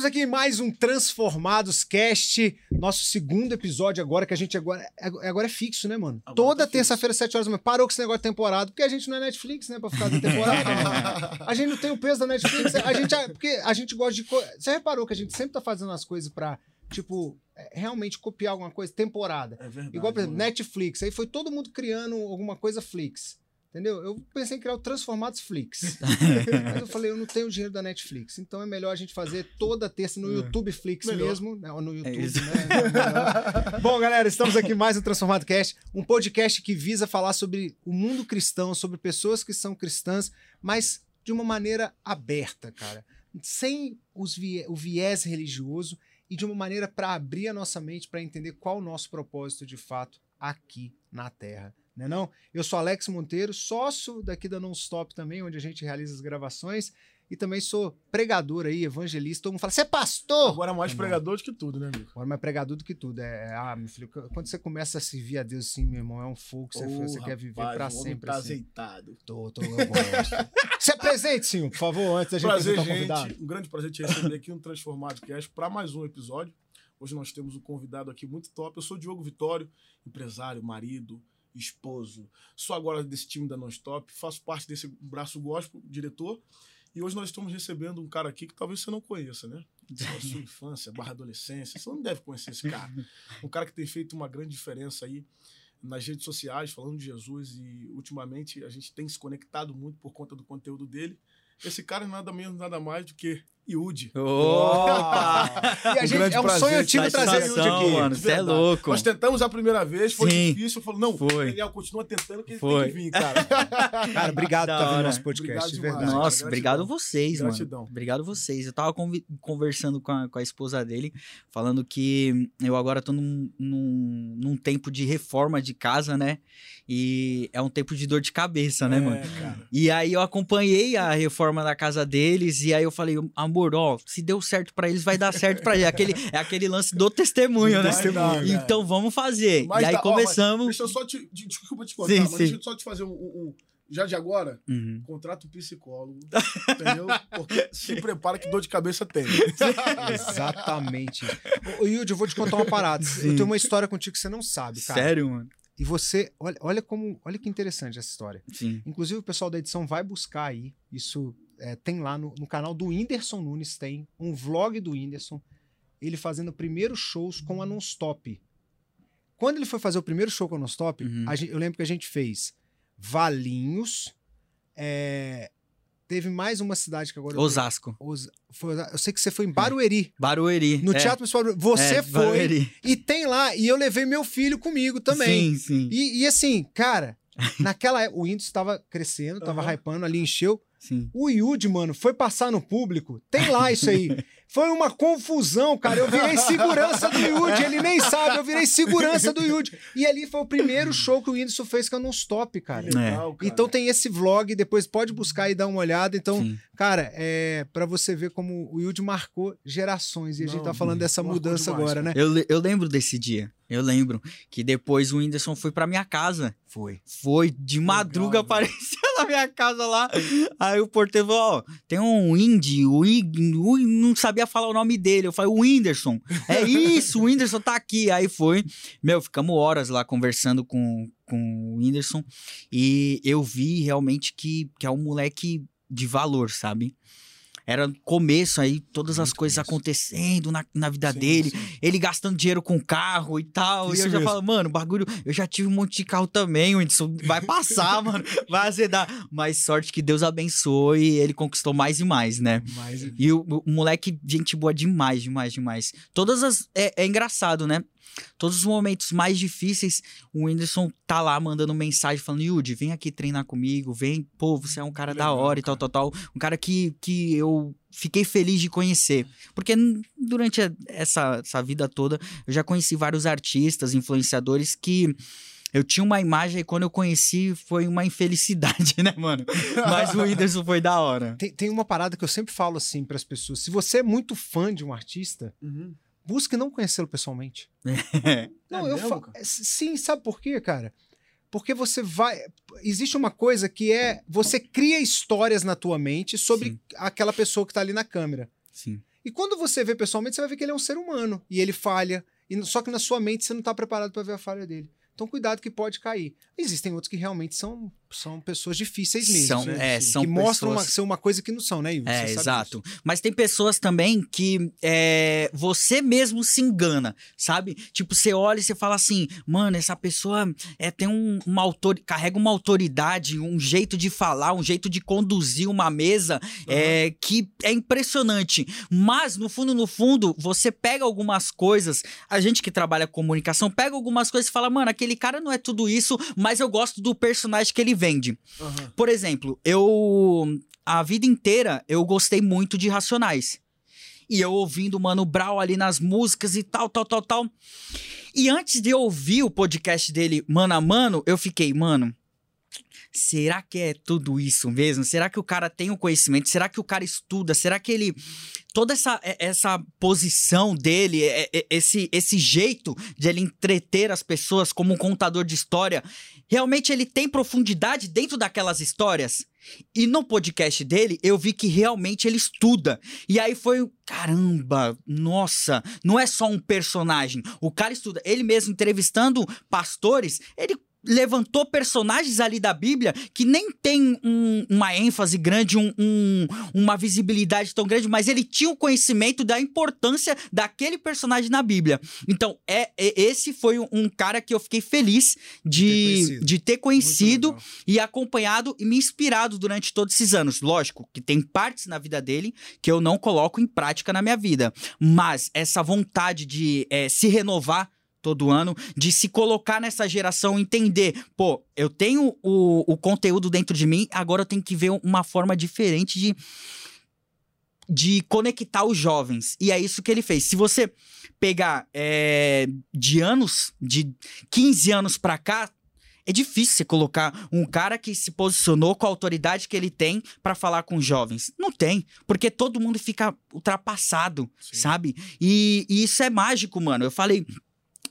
Estamos aqui em mais um Transformados Cast, nosso segundo episódio agora, que a gente agora, agora é fixo, né, mano? Agora Toda tá terça-feira, 7 horas da manhã, parou com esse negócio de temporada, porque a gente não é Netflix, né, pra ficar da temporada. a gente não tem o peso da Netflix, a gente, porque a gente gosta de... co- Você reparou que a gente sempre tá fazendo as coisas pra, tipo, é, realmente copiar alguma coisa, temporada. É verdade. Igual, por exemplo, mano. Netflix. Aí foi todo mundo criando alguma coisa Flix. Entendeu? Eu pensei em criar o Transformados Flix. Mas eu falei, eu não tenho dinheiro da Netflix. Então é melhor a gente fazer toda terça no YouTube Flix Melhor. mesmo. né? Ou no YouTube, isso. né? Bom, galera, estamos aqui mais um Transformado Cast. Um podcast que visa falar sobre o mundo cristão, sobre pessoas que são cristãs, mas de uma maneira aberta, cara. Sem os vie- o viés religioso e de uma maneira para abrir a nossa mente para entender qual o nosso propósito de fato aqui na Terra. Né não? Eu sou Alex Monteiro, sócio daqui da Non-Stop também, onde a gente realiza as gravações. E também sou pregador aí, evangelista. Todo mundo fala, você é pastor? Agora mais Não. pregador do que tudo, né, amigo? Agora, mais pregador do que tudo. É, ah, meu filho, quando você começa a servir a Deus assim, meu irmão, é um fogo que você, Ô, você quer viver rapaz, pra o sempre. Tá assim. azeitado. Tô, tô, eu gosto. Se apresente, senhor, por favor, antes da gente Prazer, apresentar o convidado. gente. Um grande prazer te receber aqui no Transformado Cast para mais um episódio. Hoje nós temos um convidado aqui muito top. Eu sou o Diogo Vitório, empresário, marido, esposo. Sou agora desse time da Non-Stop, faço parte desse braço gospel, diretor. E hoje nós estamos recebendo um cara aqui que talvez você não conheça, né? Da sua infância, barra adolescência. Você não deve conhecer esse cara. Um cara que tem feito uma grande diferença aí nas redes sociais, falando de Jesus. E ultimamente a gente tem se conectado muito por conta do conteúdo dele. Esse cara é nada menos, nada mais do que Yudi. Opa! E a Um gente, grande é um prazer. sonho antigo trazer Satisfação, aqui. mano. Você é louco. Nós tentamos a primeira vez, foi Sim. difícil. Falou, não, Foi. Daniel, continua tentando que ele Foi. tem que vir, cara. Cara, obrigado por estar nosso podcast, Obrigado de verdade. Nossa, Gratidão. obrigado vocês, Gratidão. mano. Obrigado vocês. Eu tava conversando com a, com a esposa dele, falando que eu agora tô num, num, num tempo de reforma de casa, né? E é um tempo de dor de cabeça, né, É, mano? cara. E aí eu acompanhei a reforma da casa deles e aí eu falei, amor, ó, se deu certo pra eles, vai dar certo pra gente. Aquele, é aquele lance do testemunho, né? Dar, cara. Então vamos fazer. Mas e aí tá- ó, começamos. Deixa eu só te. de- Desculpa te contar, Sim, mas sim. deixa eu só te fazer um. um- um- já de agora, Uhum. contrata um psicólogo. entendeu? Porque se prepara que dor de cabeça tem. Exatamente. Ô, Yudi, eu vou te contar uma parada. Eu tenho uma história contigo que você não sabe, cara. Sério, mano? E você, olha, olha como, olha que interessante essa história. Sim. Inclusive, o pessoal da edição vai buscar aí. Isso é, tem lá no, no canal do Whindersson Nunes, tem um vlog do Whindersson, ele fazendo primeiros shows com a Non-Stop. Quando ele foi fazer o primeiro show com a Non-Stop, Uhum. a gen- eu lembro que a gente fez Valinhos, é, teve mais uma cidade que agora... eu- Osasco. Os- foi- eu sei que você foi em Barueri, Barueri. no é. Teatro Municipal. Você É, foi, Barueri. e tem lá, e eu levei meu filho comigo também. Sim, sim. E, e assim, cara, naquela época, o índice estava crescendo, tava Aham. hypando, ali encheu. Sim. O Yudi, mano, foi passar no público. Tem lá isso aí. Foi uma confusão, cara. Eu virei segurança do Yudi. Ele nem sabe, eu virei segurança do Yudi. E ali foi o primeiro show que o Whindersson fez que eu não stop, cara. Legal, cara. Então tem esse vlog, depois pode buscar e dar uma olhada. Então, sim. cara, é para você ver como o Yudi marcou gerações. E a gente Não, tá falando dessa mudança demais, agora, né? Eu, eu lembro desse dia. Eu lembro que depois o Whindersson foi pra minha casa. Foi. Foi de madruga, velho. apareceu na minha casa lá. Aí o porteiro falou: Ó, tem um indie, o, o não sabia falar o nome dele. Eu falei: O Whindersson. É isso, o Whindersson tá aqui. Aí foi. Meu, ficamos horas lá conversando com, com o Whindersson. E eu vi realmente que, que é um moleque de valor, sabe? Era começo aí, todas as Muito coisas começo. acontecendo na, na vida Sim, dele sim. ele gastando dinheiro com carro e tal. Isso e eu já mesmo. falo, mano, bagulho, eu já tive um monte de carro também, Whindersson, vai passar, mano, vai azedar. Mas sorte que Deus abençoe e ele conquistou mais e mais, né? Mas E o, o moleque, gente boa demais, demais, demais. Todas as. É, é engraçado, né? Todos os momentos mais difíceis, o Whindersson tá lá mandando mensagem falando: Yudi, vem aqui treinar comigo, vem, pô, você é um cara da Legal, hora e tal, tal, tal. Um cara que, que eu fiquei feliz de conhecer. Porque durante essa, essa vida toda, eu já conheci vários artistas, influenciadores que. Eu tinha uma imagem e quando eu conheci foi uma infelicidade, né, mano? Mas o Whindersson foi da hora. tem, tem uma parada que eu sempre falo assim pras pessoas. Se você é muito fã de um artista, Uhum. Busque não conhecê-lo pessoalmente. Não, É eu mesmo, fa- cara? Sim, sabe por quê, cara? Porque você vai. Existe uma coisa que é. Você cria histórias na tua mente sobre Sim. aquela pessoa que tá ali na câmera. Sim. E quando você vê pessoalmente, você vai ver que ele é um ser humano e ele falha. E, só que na sua mente você não está preparado para ver a falha dele. Então, cuidado que pode cair. Existem outros que realmente são, são pessoas difíceis mesmo. São, né? é, são que mostram uma, pessoas- ser uma coisa que não são, né? É, exato. disso. Mas tem pessoas também que é, você mesmo se engana, sabe? Tipo, você olha e você fala assim, mano, essa pessoa é, tem um, uma autor, carrega uma autoridade, um jeito de falar, um jeito de conduzir uma mesa é, que é impressionante. Mas, no fundo, no fundo, você pega algumas coisas, a gente que trabalha com comunicação, pega algumas coisas e fala, mano, aquele cara não é tudo isso, mas eu gosto do personagem que ele vende. Aham. Por exemplo, eu. A vida inteira eu gostei muito de Racionais. E eu ouvindo o Mano Brown ali nas músicas e tal, tal, tal, tal. E antes de eu ouvir o podcast dele, mano a mano, eu fiquei, mano. Será que é tudo isso mesmo? Será que o cara tem o conhecimento? Será que o cara estuda? Será que ele. Toda essa, é- essa posição dele, é- é- esse, esse jeito de ele entreter as pessoas como um contador de história, realmente ele tem profundidade dentro daquelas histórias? E no podcast dele, eu vi que realmente ele estuda. E aí foi, caramba, nossa, não é só um personagem. O cara estuda. Ele mesmo entrevistando pastores, ele levantou personagens ali da Bíblia que nem tem um- uma ênfase grande, um- um- uma visibilidade tão grande, mas ele tinha o conhecimento da importância daquele personagem na Bíblia. Então, é, é- esse foi um, cara que eu fiquei feliz de, de ter conhecido e acompanhado e me inspirado durante todos esses anos. Lógico que tem partes na vida dele que eu não coloco em prática na minha vida, mas essa vontade de eh, se renovar todo ano, de se colocar nessa geração, entender, pô, eu tenho o, o conteúdo dentro de mim, agora eu tenho que ver uma forma diferente de de conectar os jovens. E é isso que ele fez. Se você pegar eh, de anos, de 15 anos pra cá, é difícil você colocar um cara que se posicionou com a autoridade que ele tem pra falar com os jovens. Não tem, porque todo mundo fica ultrapassado, Sim. sabe? E, e isso é mágico, mano. Eu falei.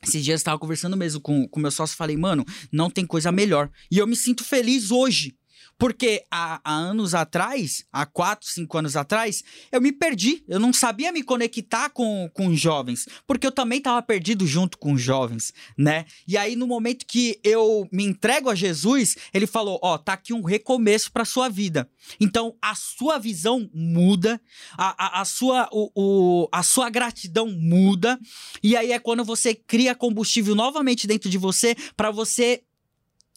Esses dias eu tava conversando mesmo com o meu sócio, falei, mano, não tem coisa melhor. E eu me sinto feliz hoje. Porque há, há anos atrás, há quatro, cinco anos atrás, eu me perdi. Eu não sabia me conectar com, com jovens. Porque eu também tava perdido junto com jovens, né? E aí, no momento que eu me entrego a Jesus, ele falou: Ó, tá aqui um recomeço pra sua vida. Então, a sua visão muda, a, a, a sua, o, o- a sua gratidão muda. E aí é quando você cria combustível novamente dentro de você pra você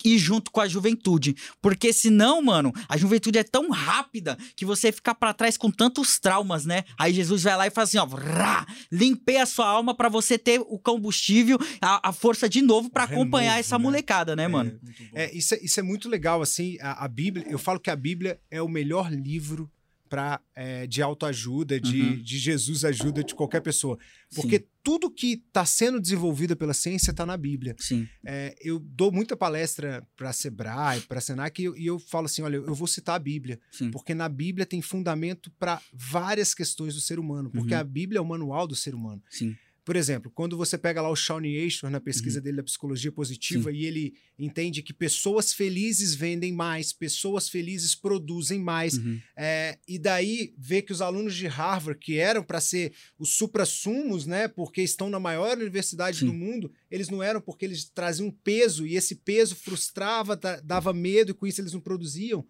ir junto com a juventude. Porque senão, mano, a juventude é tão rápida que você fica pra trás com tantos traumas, né? Aí Jesus vai lá e faz assim, ó, vrá, limpei a sua alma pra você ter o combustível, a, a força de novo renovo, acompanhar essa né? molecada, né, mano? Muito bom. É, isso, é, isso é muito legal, assim, a, a Bíblia, eu falo que a Bíblia é o melhor livro pra, é, de autoajuda, de, Uhum. de Jesus ajuda de qualquer pessoa. Porque tudo que está sendo desenvolvido pela ciência está na Bíblia. Sim. É, eu dou muita palestra para Sebrae, para Senac, e eu, e eu falo assim: olha, eu vou citar a Bíblia, Sim. porque na Bíblia tem fundamento para várias questões do ser humano, porque Uhum. a Bíblia é o manual do ser humano. Sim. Por exemplo, quando você pega lá o Shawnee Ashore na pesquisa Uhum. dele da psicologia positiva e ele entende que pessoas felizes vendem mais, pessoas felizes produzem mais, Uhum. é, e daí vê que os alunos de Harvard, que eram para ser os supra-sumos, né, porque estão na maior universidade Sim. do mundo, eles não eram porque eles traziam peso e esse peso frustrava, da- dava medo e com isso eles não produziam.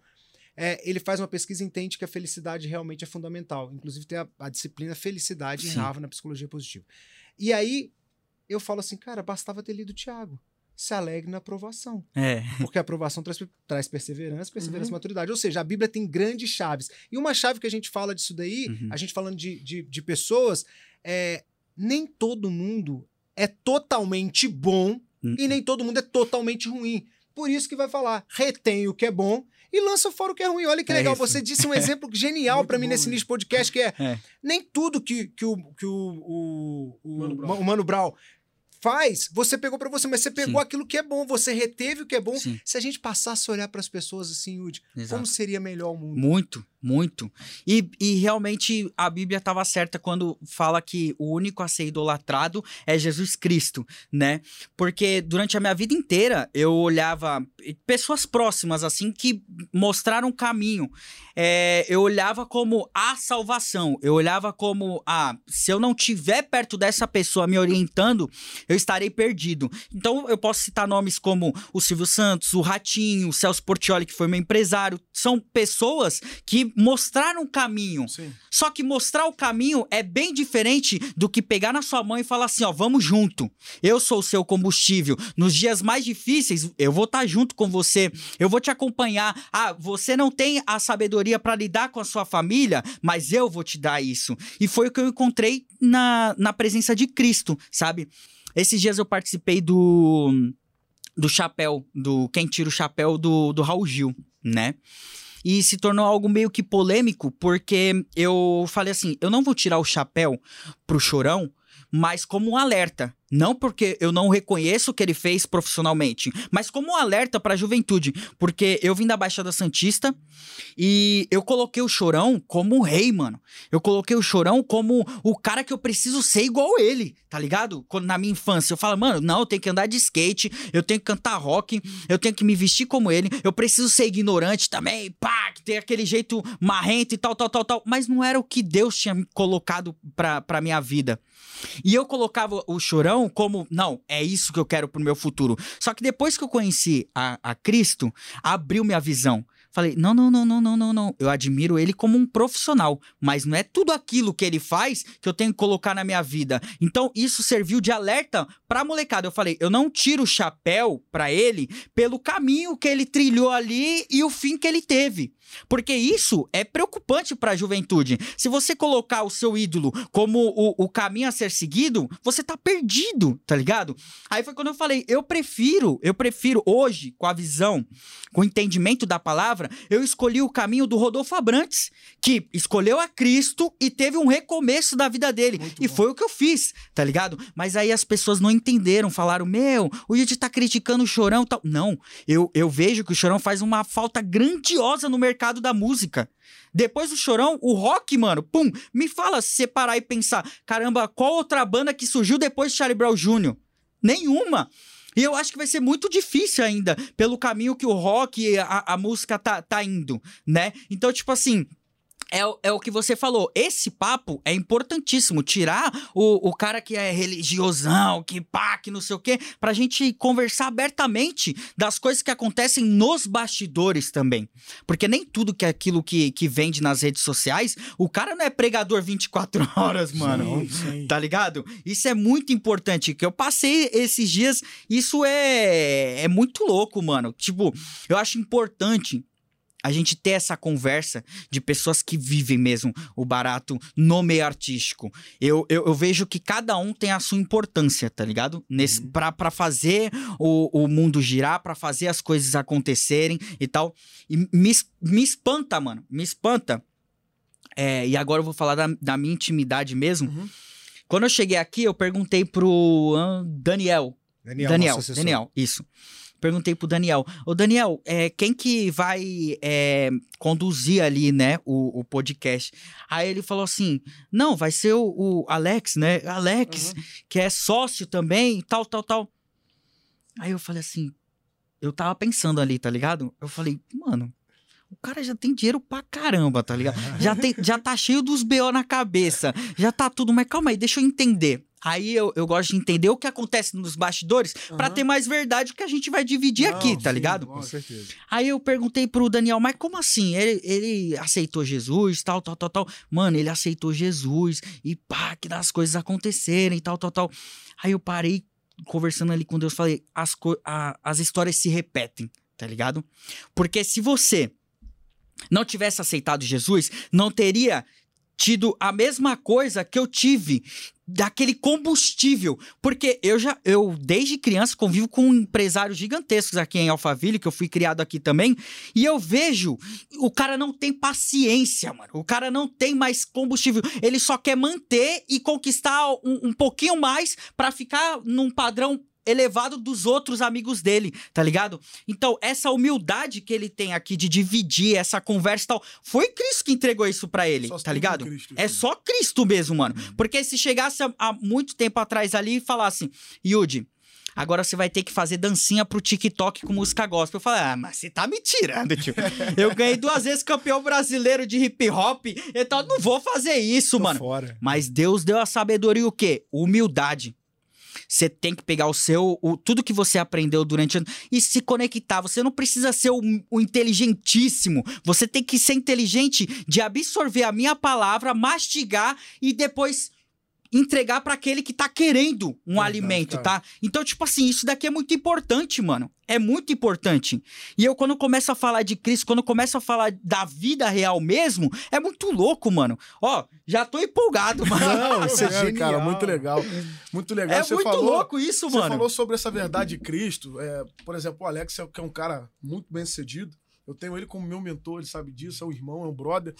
É, ele faz uma pesquisa e entende que a felicidade realmente é fundamental. Inclusive tem a, a disciplina felicidade em Sim. Harvard na psicologia positiva. E aí eu falo assim, cara, bastava ter lido o Tiago. Se alegre na aprovação. É. Porque a aprovação traz, traz perseverança, perseverança Uhum. maturidade. Ou seja, a Bíblia tem grandes chaves. E uma chave que a gente fala disso daí, Uhum. a gente falando de, de, de pessoas, é nem todo mundo é totalmente bom Uhum. e nem todo mundo é totalmente ruim. Por isso que vai falar, retém o que é bom e lança fora o que é ruim. Olha que É legal, isso. você disse um exemplo genial pra mim bom, nesse nicho podcast, que é, É. nem tudo que, que, o, que o, o, o, Mano Brown. Faz, você pegou pra você, mas você pegou Sim. aquilo que é bom, você reteve o que é bom. Sim, Se a gente passasse a olhar pras pessoas assim, Yudi, exato. como seria melhor o mundo? Muito, muito. E, e realmente a Bíblia estava certa quando fala que o único a ser idolatrado é Jesus Cristo, né? Porque durante a minha vida inteira eu olhava pessoas próximas, assim, que mostraram o caminho. É, eu olhava como a salvação, eu olhava como, ah, se eu não tiver perto dessa pessoa me orientando, eu estarei perdido. Então eu posso citar nomes como o Silvio Santos, o Ratinho, o Celso Portioli, que foi meu empresário. São pessoas que mostraram o caminho. Sim. Só que mostrar o caminho é bem diferente do que pegar na sua mão e falar assim, ó, vamos junto. Eu sou o seu combustível. Nos dias mais difíceis, eu vou estar junto com você. Eu vou te acompanhar. Ah, você não tem a sabedoria para lidar com a sua família, mas eu vou te dar isso. E foi o que eu encontrei na, na presença de Cristo, sabe? Esses dias eu participei do do chapéu, do quem tira o chapéu do, do Raul Gil, né? E se tornou algo meio que polêmico, porque eu falei assim: eu não vou tirar o chapéu pro chorão, mas como um alerta. Não porque eu não reconheço o que ele fez profissionalmente, mas como um alerta pra juventude. Porque eu vim da Baixada Santista e eu coloquei o Chorão como um rei, mano. Eu coloquei o Chorão como o cara que eu preciso ser igual ele, tá ligado? Quando na minha infância eu falo, mano, não, eu tenho que andar de skate, eu tenho que cantar rock, eu tenho que me vestir como ele, eu preciso ser ignorante também, pá, que tem aquele jeito marrento e tal, tal, tal, tal. Mas não era o que Deus tinha colocado pra, pra minha vida. E eu colocava o chorão como, não, é isso que eu quero pro meu futuro. Só que depois que eu conheci a, a Cristo, abriu minha visão. Falei, não, não, não, não, não, não, não. Eu admiro ele como um profissional, mas não é tudo aquilo que ele faz que eu tenho que colocar na minha vida. Então, isso serviu de alerta pra molecada. Eu falei, eu não tiro o chapéu pra ele pelo caminho que ele trilhou ali e o fim que ele teve. Porque isso é preocupante pra juventude. Se você colocar o seu ídolo como o, o caminho a ser seguido, você tá perdido, tá ligado? Aí foi quando eu falei, eu prefiro, eu prefiro hoje, com a visão, com o entendimento da palavra, eu escolhi o caminho do Rodolfo Abrantes, que escolheu a Cristo e teve um recomeço da vida dele. Muito e bom. foi o que eu fiz, tá ligado? Mas aí as pessoas não entenderam, falaram, meu, o Yudi tá criticando o Chorão e tal. Não, eu, eu vejo que o Chorão faz uma falta grandiosa no mercado da música. Depois do Chorão, o rock, mano, pum, me fala se você parar e pensar, caramba, qual outra banda que surgiu depois de Charlie Brown Jr.? Nenhuma. E eu acho que vai ser muito difícil ainda, pelo caminho que o rock a, a música tá, tá indo, né? Então, tipo assim, é, o- é o que você falou. Esse papo é importantíssimo. Tirar o, o cara que é religiosão, que pá, que não sei o quê, pra gente conversar abertamente das coisas que acontecem nos bastidores também. Porque nem tudo que é aquilo que, que vende nas redes sociais, o cara não é pregador 24 horas, mano. Sim, sim. Tá ligado? Isso é muito importante. Que eu passei esses dias. Isso é, é muito louco, mano. Tipo, eu acho importante a gente ter essa conversa de pessoas que vivem mesmo o barato no meio artístico. Eu, eu, eu vejo que cada um tem a sua importância, tá ligado? Nesse, pra, pra fazer o, o mundo girar, pra fazer as coisas acontecerem e tal. E me, me espanta, mano. Me espanta. É, e agora eu vou falar da, da minha intimidade mesmo. Uhum. Quando eu cheguei aqui, eu perguntei pro Daniel. Daniel, Daniel. Daniel, isso. Perguntei pro Daniel. Ô, Daniel, é, quem que vai é, conduzir ali, né, o, o podcast? Aí ele falou assim: não, vai ser o, o Alex, né? Alex, que é sócio também, tal, tal, tal. Aí eu falei assim: eu tava pensando ali, tá ligado? Eu falei, mano. O cara já tem dinheiro pra caramba, tá ligado? Já, tem, já tá cheio dos BO na cabeça. Já tá tudo, mas calma aí, deixa eu entender. Aí eu, eu gosto de entender o que acontece nos bastidores pra Aham. ter mais verdade que a gente vai dividir Não, aqui, tá sim, ligado? Com certeza. Aí eu perguntei pro Daniel, mas como assim? Ele, ele aceitou Jesus, tal, tal, tal, tal. Mano, ele aceitou Jesus e pá, que das coisas acontecerem, tal, tal, tal. Aí eu parei conversando ali com Deus, falei, as, co- a- as histórias se repetem, tá ligado? Porque se você não tivesse aceitado Jesus, não teria tido a mesma coisa que eu tive daquele combustível. Porque eu já, eu desde criança convivo com empresários gigantescos aqui em Alphaville, que eu fui criado aqui também, e eu vejo o cara não tem paciência, mano. O cara não tem mais combustível. Ele só quer manter e conquistar um, um pouquinho mais para ficar num padrão elevado dos outros amigos dele, tá ligado? Então, essa humildade que ele tem aqui de dividir essa conversa e tal, foi Cristo que entregou isso para ele, Só tá ligado? Cristo, é só Cristo mesmo, mano. Porque se chegasse há- muito tempo atrás ali e falasse, Yudi, agora você vai ter que fazer dancinha pro TikTok com música gospel. Eu falei, ah, mas você tá me tirando, tio. Eu ganhei duas vezes campeão brasileiro de hip hop, então não vou fazer isso, Tô mano. fora. Mas Deus deu a sabedoria o quê? Humildade. Você tem que pegar o seu, o, tudo que você aprendeu durante o ano e se conectar. Você não precisa ser o, o inteligentíssimo. Você tem que ser inteligente de absorver a minha palavra, mastigar e depois entregar pra aquele que tá querendo um alimento, tá? Então, tipo assim, isso daqui é muito importante, mano. É muito importante. E eu, quando começo a falar de Cristo, quando começo a falar da vida real mesmo, é muito louco, mano. Ó, já tô empolgado, mano. Não, isso é É, genial. cara, muito legal. Muito legal. É Você muito falou, louco isso, Você mano. falou sobre essa verdade de Cristo. É, por exemplo, o Alex, é- que é um cara muito bem sucedido. Eu tenho ele como meu mentor, ele sabe disso, é um irmão, é um brother.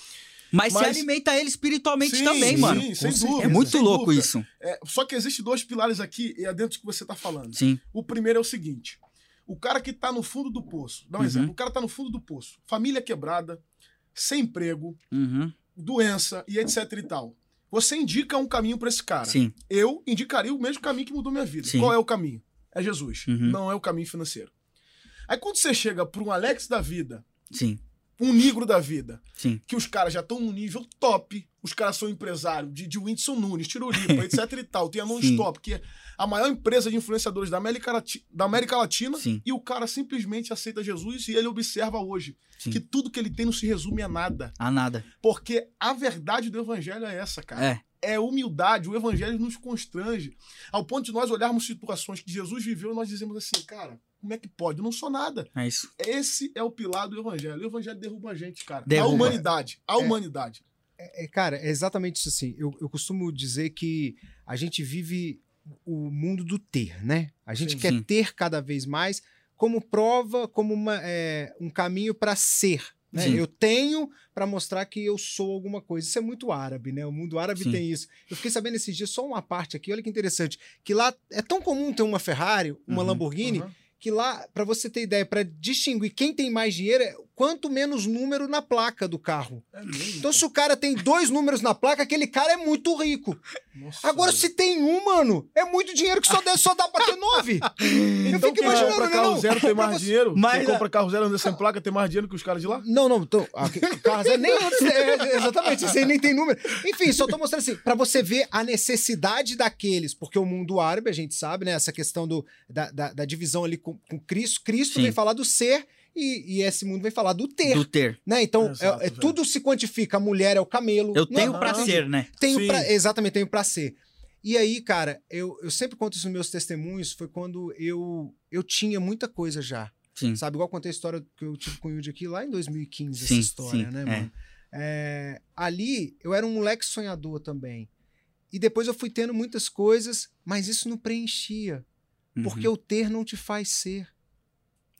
Mas, Mas- se alimenta ele espiritualmente Sim, também, sim, mano. sem Com certeza. dúvida, É muito sem louco dúvida. isso. É, só que existem dois pilares aqui, e é dentro do que você tá falando. Sim. O primeiro é o seguinte: o cara que tá no fundo do poço, dá um Uhum. exemplo, o cara tá no fundo do poço, família quebrada, sem emprego, Uhum. doença e etc e tal. Você indica um caminho pra esse cara. Sim. Eu indicaria o mesmo caminho que mudou minha vida. Sim. Qual é o caminho? É Jesus. Uhum. Não é o caminho financeiro. Aí quando você chega para um Alex da vida, Sim. um Negro da vida, Sim. que os caras já estão num nível top, os caras são empresários de, de Whindersson Nunes, Tirolipa, etc e tal, tem a Non-Stop, que é a maior empresa de influenciadores da América, Lati- da América Latina, Sim. e o cara simplesmente aceita Jesus e ele observa hoje Sim. que tudo que ele tem não se resume a nada. A nada. Porque a verdade do evangelho é essa, cara É. é humildade. O evangelho nos constrange. Ao ponto de nós olharmos situações que Jesus viveu e nós dizemos assim, cara, como é que pode? Eu não sou nada. É isso. Esse é o pilar do evangelho. O evangelho derruba a gente, cara. Derruba. A humanidade. A É. humanidade. É, cara, é exatamente isso assim. Eu, eu costumo dizer que a gente vive o mundo do ter, né? A gente Sim. quer Sim. ter cada vez mais como prova, como uma, é, um caminho para ser. Né? Eu tenho para mostrar que eu sou alguma coisa. Isso é muito árabe, né? O mundo árabe Sim. tem isso. Eu fiquei sabendo esses dias só uma parte aqui, olha que interessante, que lá é tão comum ter uma Ferrari, uma Uhum. Lamborghini, Uhum. Que lá, para você ter ideia, para distinguir quem tem mais dinheiro, é quanto menos número na placa do carro. É Então, se o cara tem dois números na placa, aquele cara é muito rico. Nossa, Agora, velho. se tem um, mano, é muito dinheiro que só, dá- só dá pra ter nove. eu Então fico quem imaginando, compra né, carro não? zero tem mais dinheiro? Mas- Quem compra carro zero anda sem placa tem mais dinheiro que os caras de lá? Não, não, então, a- o carro zero nem antes, é, exatamente, aí nem tem número. Enfim, só tô mostrando assim, pra você ver a necessidade daqueles, porque o mundo árabe, a gente sabe, né, essa questão do, da, da, da divisão ali com, com Cristo, Cristo Sim. vem falar do ser e, e esse mundo vem falar do ter, Do ter. né? Então, Exato, é- é- tudo se quantifica, a mulher é o camelo. Eu é- tenho pra não, ser, né? Tenho pra, exatamente, tenho pra ser. E aí, cara, eu, eu sempre conto isso nos meus testemunhos, foi quando eu, eu tinha muita coisa já. Sim. Sabe, igual eu contei a história que eu tive com o Yudi aqui lá em 2015, Sim, essa história, sim, né, é. mano? É, ali, eu era um moleque sonhador também. E depois eu fui tendo muitas coisas, mas isso não preenchia. Uhum. Porque o ter não te faz ser.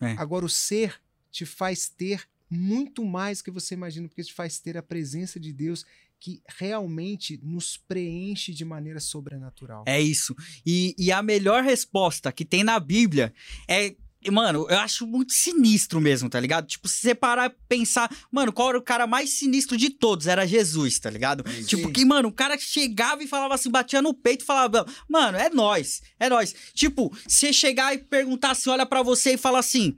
É. Agora, o ser te faz ter muito mais que você imagina, porque te faz ter a presença de Deus que realmente nos preenche de maneira sobrenatural. É isso. E, e a melhor resposta que tem na Bíblia é. Mano, eu acho muito sinistro mesmo, tá ligado? Tipo, se você parar e pensar, mano, qual era o cara mais sinistro de todos? Era Jesus, tá ligado? Tipo, Sim. que, mano, o cara chegava e falava assim, batia no peito e falava, mano, é nós, é nós. Tipo, você chegar e perguntar assim, olha pra você e falar assim.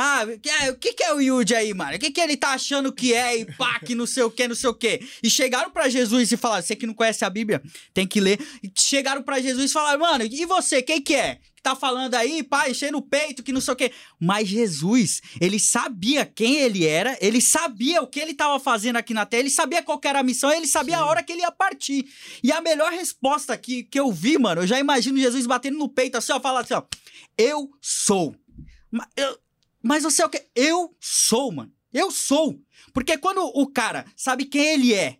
Ah, é- o que, que é o Yudi aí, mano? O que, que ele tá achando que é e pá, que não sei o que, não sei o que. E chegaram pra Jesus e falaram: você que não conhece a Bíblia, tem que ler. E chegaram pra Jesus e falaram: mano, e você, quem que é? Que tá falando aí, pá, enchendo o peito, que não sei o que. Mas Jesus, ele sabia quem ele era, ele sabia o que ele tava fazendo aqui na terra, ele sabia qual era a missão, ele sabia a hora que ele ia partir. E a melhor resposta que, que eu vi, mano, eu já imagino Jesus batendo no peito assim, ó, falar assim, ó: eu sou. Eu- mas você é o quê? Eu sou, mano. Eu sou. Porque quando o cara sabe quem ele é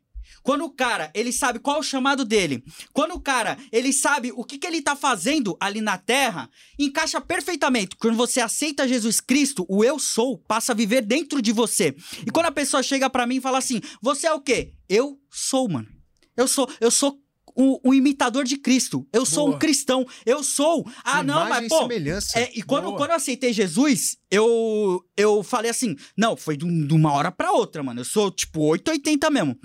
quando o cara, ele sabe qual é o chamado dele, quando o cara, ele sabe o que, que ele tá fazendo ali na terra, encaixa perfeitamente. Quando você aceita Jesus Cristo, o eu sou passa a viver dentro de você. E quando a pessoa chega pra mim e fala assim: "Você é o quê?" Eu sou, mano. Eu sou, eu sou o, o imitador de Cristo. Eu sou Boa. um cristão. Eu sou. Ah, não, Imagem mas e pô, semelhança. é, e quando, Boa. quando eu aceitei Jesus, eu, eu falei assim: não, foi de, um- uma hora pra outra, mano. Eu sou tipo 880 mesmo.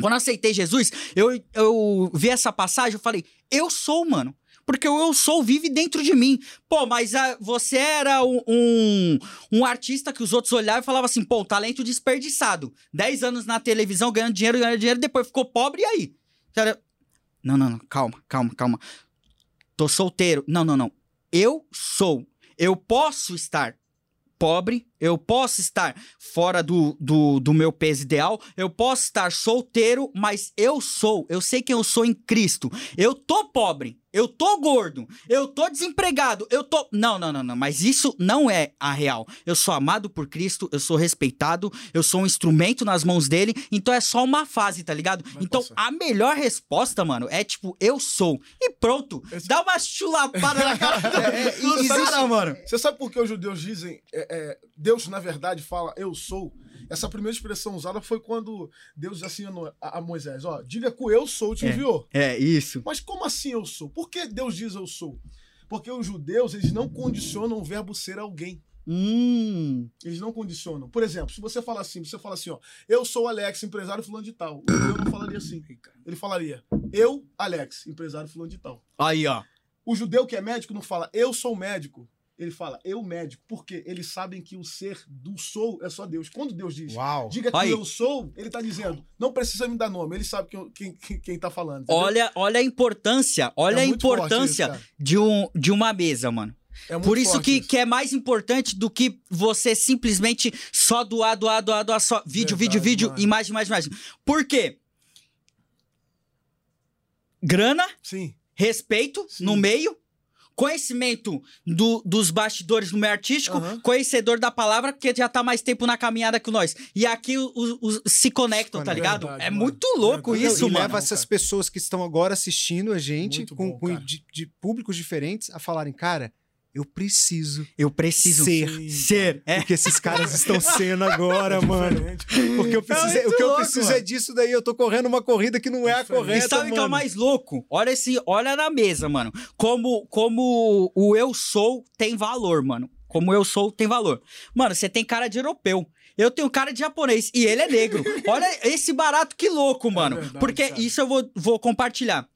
Quando eu aceitei Jesus, eu, eu vi essa passagem, eu falei: eu sou, mano. Porque o eu sou vive dentro de mim. Pô, mas ah, você era um, um, um artista que os outros olhavam e falavam assim: pô, talento desperdiçado. 10 anos na televisão ganhando dinheiro, ganhando dinheiro, depois ficou pobre e aí? Não, não, não, calma, calma, calma. Tô solteiro. Não, não, não. Eu sou. Eu posso estar pobre, eu posso estar fora do, do, do meu peso ideal, eu posso estar solteiro, mas eu sou, eu sei quem eu sou em Cristo. Eu tô pobre, eu tô gordo, eu tô desempregado, eu tô. Não, não, não, não, mas isso não é a real. Eu sou amado por Cristo, eu sou respeitado, eu sou um instrumento nas mãos dele, então é só uma fase, tá ligado? Vai então passar. a melhor resposta, mano, é tipo, eu sou. E pronto, Esse- dá uma chulapada na cara do, É, do existe- cara, mano. Você sabe por que os judeus dizem, é, é, Deus na verdade fala eu sou? Essa primeira expressão usada foi quando Deus disse assim a, Moisés, ó, diga que eu sou te É. enviou. É, isso. Mas como assim eu sou? Por que Deus diz eu sou? Porque os judeus, eles não condicionam o verbo ser alguém. Hum. Eles não condicionam. Por exemplo, se você fala assim, você fala assim, ó, eu sou Alex, empresário fulano de tal. Judeu não falaria assim. Ele falaria, eu, Alex, empresário fulano de tal. Aí, ó. O judeu que é médico não fala, eu sou médico. Ele fala, eu médico. Por quê? Eles sabem que o ser do sou é só Deus. Quando Deus diz, Uau. diga que Aí. eu sou, ele tá dizendo, não precisa me dar nome. Ele sabe quem, quem, quem, tá falando. entendeu? Olha, olha a importância, olha É a importância isso, de, um, de uma mesa, mano. É muito Por isso que, que é mais importante do que você simplesmente só doar, doar, doar, doar, só vídeo, Verdade, vídeo, vídeo, mano. imagem, imagem, imagem. Por quê? Grana, Sim. respeito Sim. no meio, conhecimento do- dos bastidores no meio artístico, Aham. conhecedor da palavra, porque já tá mais tempo na caminhada que nós. E aqui os, os- se conectam, tá ligado? Verdade, é mano. muito louco Verdade. isso, e mano. leva essas pessoas que estão agora assistindo a gente, Muito com, bom, com- de, de públicos diferentes, a falarem, cara, eu preciso Eu preciso ser. Sim, ser. É. o que esses caras estão sendo agora, mano. Diferente. Porque eu preciso, muito o que eu louco, preciso mano. é disso daí. Eu tô correndo uma corrida que não é a correta, E sabe o que é o mano. mais louco? Olha esse, olha na mesa, mano. Como, como o eu sou tem valor, mano. Como eu sou tem valor. Mano, você tem cara de europeu. Eu tenho cara de japonês e ele é negro. Olha esse barato que louco, mano. verdade, Porque cara. isso eu vou, vou compartilhar.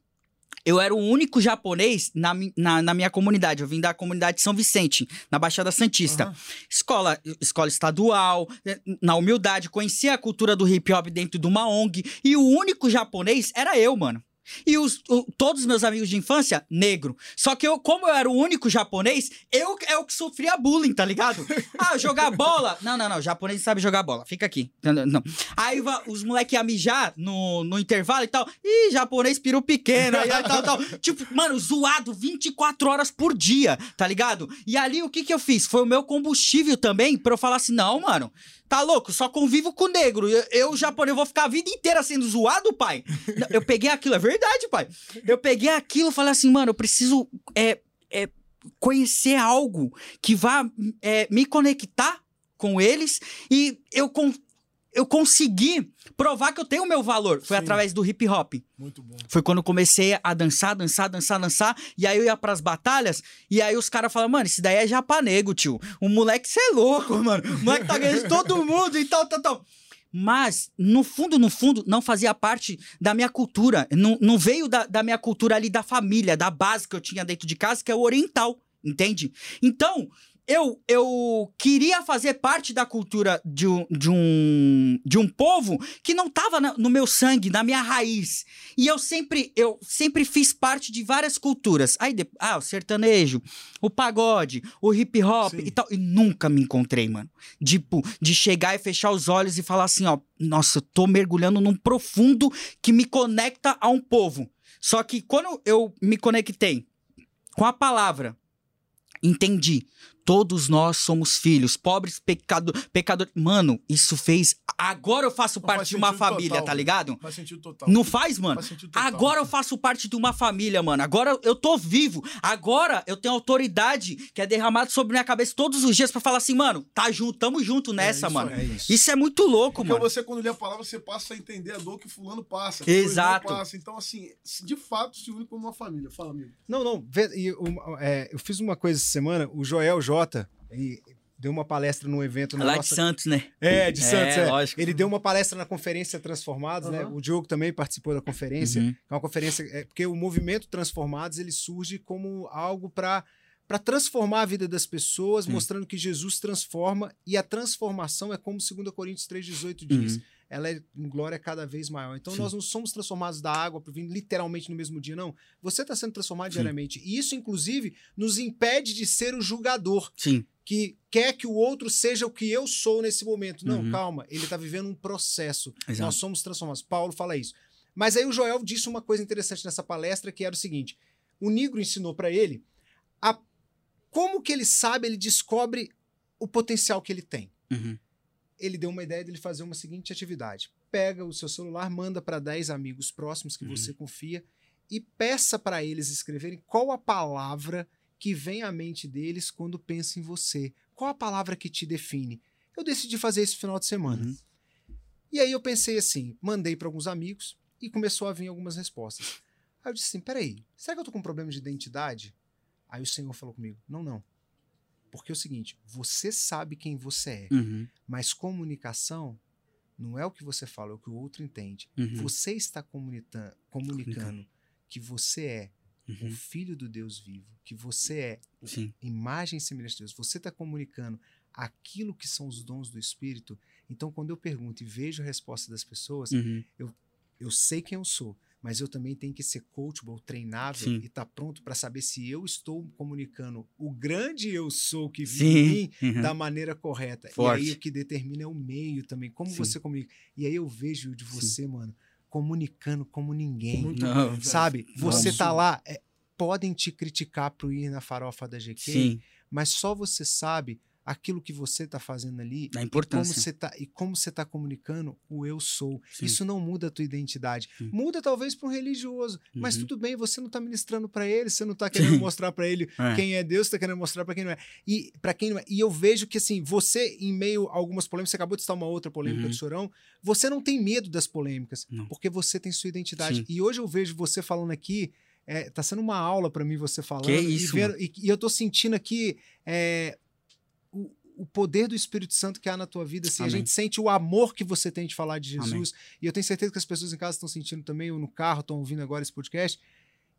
Eu era o único japonês na, na, na minha comunidade. Eu vim da comunidade de São Vicente, na Baixada Santista. Aham. Escola, escola estadual, eh, na humildade, conhecia a cultura do hip hop dentro de uma ONG. E o único japonês era eu, mano. E os, o- todos os meus amigos de infância, negro. Só que eu, como eu era o único japonês, eu é o que sofria bullying, tá ligado? Ah, jogar bola. Não, não, não. Japonês sabe jogar bola. Fica aqui. Não, não. Aí os moleques iam mijar no, no intervalo e tal. Ih, japonês piru pequeno. Aí, aí, tal, tal. Tipo, mano, zoado 24 horas por dia, tá ligado? E ali o que que eu fiz? Foi o meu combustível também pra eu falar assim: não, mano. Tá louco? Só convivo com negro. Eu, eu, japonês, vou ficar a vida inteira sendo zoado, pai? Eu peguei aquilo, é verdade, pai. Eu peguei aquilo e falei assim, mano, eu preciso é, é, conhecer algo que vá é, me conectar com eles e eu, eu consegui provar que eu tenho o meu valor. Foi Sim. através do hip hop. Muito bom. Foi quando eu comecei a dançar, dançar, dançar, dançar. E aí eu ia pras batalhas. E aí os caras falavam, mano, isso daí é japanego, tio. O moleque, você é louco, mano. O moleque tá ganhando de todo mundo e tal, tal, tal. Mas, no fundo, no fundo, não fazia parte da minha cultura. Não, não veio da, da minha cultura ali da família, da base que eu tinha dentro de casa, que é o oriental. Entende? Então, eu, eu queria fazer parte da cultura de um, de um, de um povo que não tava na- no meu sangue, na minha raiz. E eu sempre, eu sempre fiz parte de várias culturas. Aí, de- ah, o sertanejo, o pagode, o hip hop Sim. e tal. E nunca me encontrei, mano. Tipo, de chegar e fechar os olhos e falar assim, ó, nossa, eu tô mergulhando num profundo que me conecta a um povo. Só que quando eu me conectei com a palavra, entendi Todos nós somos filhos, pobres pecado, pecadores. Mano, isso fez. Agora eu faço Não parte faz de uma família, total, tá ligado? Faz sentido total. Não faz, mano? Faz sentido total. Agora eu faço parte de uma família, mano. Agora eu tô vivo. Agora eu tenho autoridade que é derramada sobre minha cabeça todos os dias pra falar assim, mano, tá junto, tamo junto nessa, isso mano. É isso. Isso é muito louco, Porque mano. você, quando lê a palavra, você passa a entender a dor que fulano passa. que o Exato. Passa. Então, assim, de fato, se une como uma família. Fala, amigo. Não, não. é, eu fiz uma coisa essa semana, o Joel J. e deu uma palestra num evento na Lá de nossa... Santos, né? É, de É, Santos, é. lógico. Ele deu uma palestra na conferência Transformados, né? Aham. O Diogo também participou da conferência. Uhum. É uma conferência, é, porque o movimento Transformados ele surge como algo para para transformar a vida das pessoas, Sim. mostrando que Jesus transforma e a transformação é como 2 Coríntios 3:18 diz. Uhum. Ela é em glória cada vez maior. Então Sim. nós não somos transformados da água para vir literalmente no mesmo dia, não. Você está sendo transformado Sim. diariamente. E isso, inclusive, nos impede de ser o julgador Sim. que quer que o outro seja o que eu sou nesse momento. Não, Uhum. calma. Ele está vivendo um processo. Exato. Nós somos transformados. Paulo fala isso. Mas aí o Joel disse uma coisa interessante nessa palestra, que era o seguinte: o Negro ensinou para ele a como que ele sabe, ele descobre o potencial que ele tem. Uhum. Ele deu uma ideia de ele fazer uma seguinte atividade: pega o seu celular, manda para 10 amigos próximos que Uhum. você confia e peça para eles escreverem qual a palavra que vem à mente deles quando pensa em você. Qual a palavra que te define? Eu decidi fazer isso no final de semana. Uhum. E aí eu pensei assim, mandei para alguns amigos e começou a vir algumas respostas. Aí eu disse assim, peraí, será que eu tô com um problema de identidade? Aí o Senhor falou comigo, não, não. Porque é o seguinte, você sabe quem você é, Uhum. mas comunicação não é o que você fala, é o que o outro entende. Uhum. Você está comunica- comunicando Comunicando. que você é o Uhum. filho do Deus vivo, que você é Sim. imagem e semelhança de Deus, você está comunicando aquilo que são os dons do Espírito. Então, quando eu pergunto e vejo a resposta das pessoas, Uhum. eu sei quem eu sou, mas eu também tenho que ser coachable, treinável Sim. e estar pronto para saber se eu estou comunicando o grande eu sou que vive Sim. em mim Uhum. da maneira correta. Forte. E aí o que determina é o meio também, como Sim. você comunica. E aí eu vejo de Sim. você, mano, comunicando como ninguém. Muito Não. bem. Sabe? Você Nossa. tá lá, é, podem te criticar pro ir na farofa da GQ, Sim. mas só você sabe aquilo que você tá fazendo ali A e como importância. você tá e como você tá comunicando o eu sou. Sim. Isso não muda a tua identidade. Sim. Muda talvez para um religioso, mas Uhum. tudo bem, você não tá ministrando para ele, você não tá querendo mostrar para ele É. quem é Deus, você tá querendo mostrar para quem não é. E para quem não é. E eu vejo que assim, você em meio a algumas polêmicas, você acabou de citar uma outra polêmica Uhum. do Chorão, você não tem medo das polêmicas, Não. porque você tem sua identidade. Sim. E hoje eu vejo você falando aqui, é, tá sendo uma aula para mim você falando Que e, isso, vendo- e, e eu tô sentindo aqui é, o, poder do Espírito Santo que há na tua vida, assim, a Amém. gente sente o amor que você tem de falar de Amém. Jesus, e eu tenho certeza que as pessoas em casa estão sentindo também, ou no carro, estão ouvindo agora esse podcast,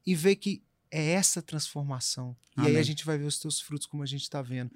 e ver que é essa transformação. E aí Amém. a gente vai ver os teus frutos como a gente está vendo.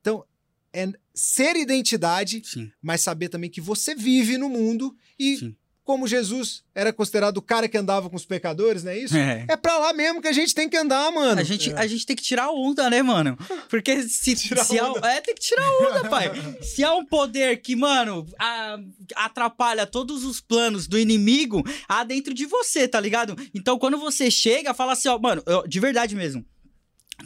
Então, é ser identidade, Sim. mas saber também que você vive no mundo e Sim. Como Jesus era considerado o cara que andava com os pecadores, não é isso? É. É pra lá mesmo que a gente tem que andar, mano. A gente, a gente tem que tirar onda, né, mano? Porque se, Tirar se há, é, tem que tirar onda, pai. Se há um poder que, mano, a- atrapalha todos os planos do inimigo, há dentro de você, tá ligado? Então, quando você chega, fala assim, ó, mano, eu- de verdade mesmo.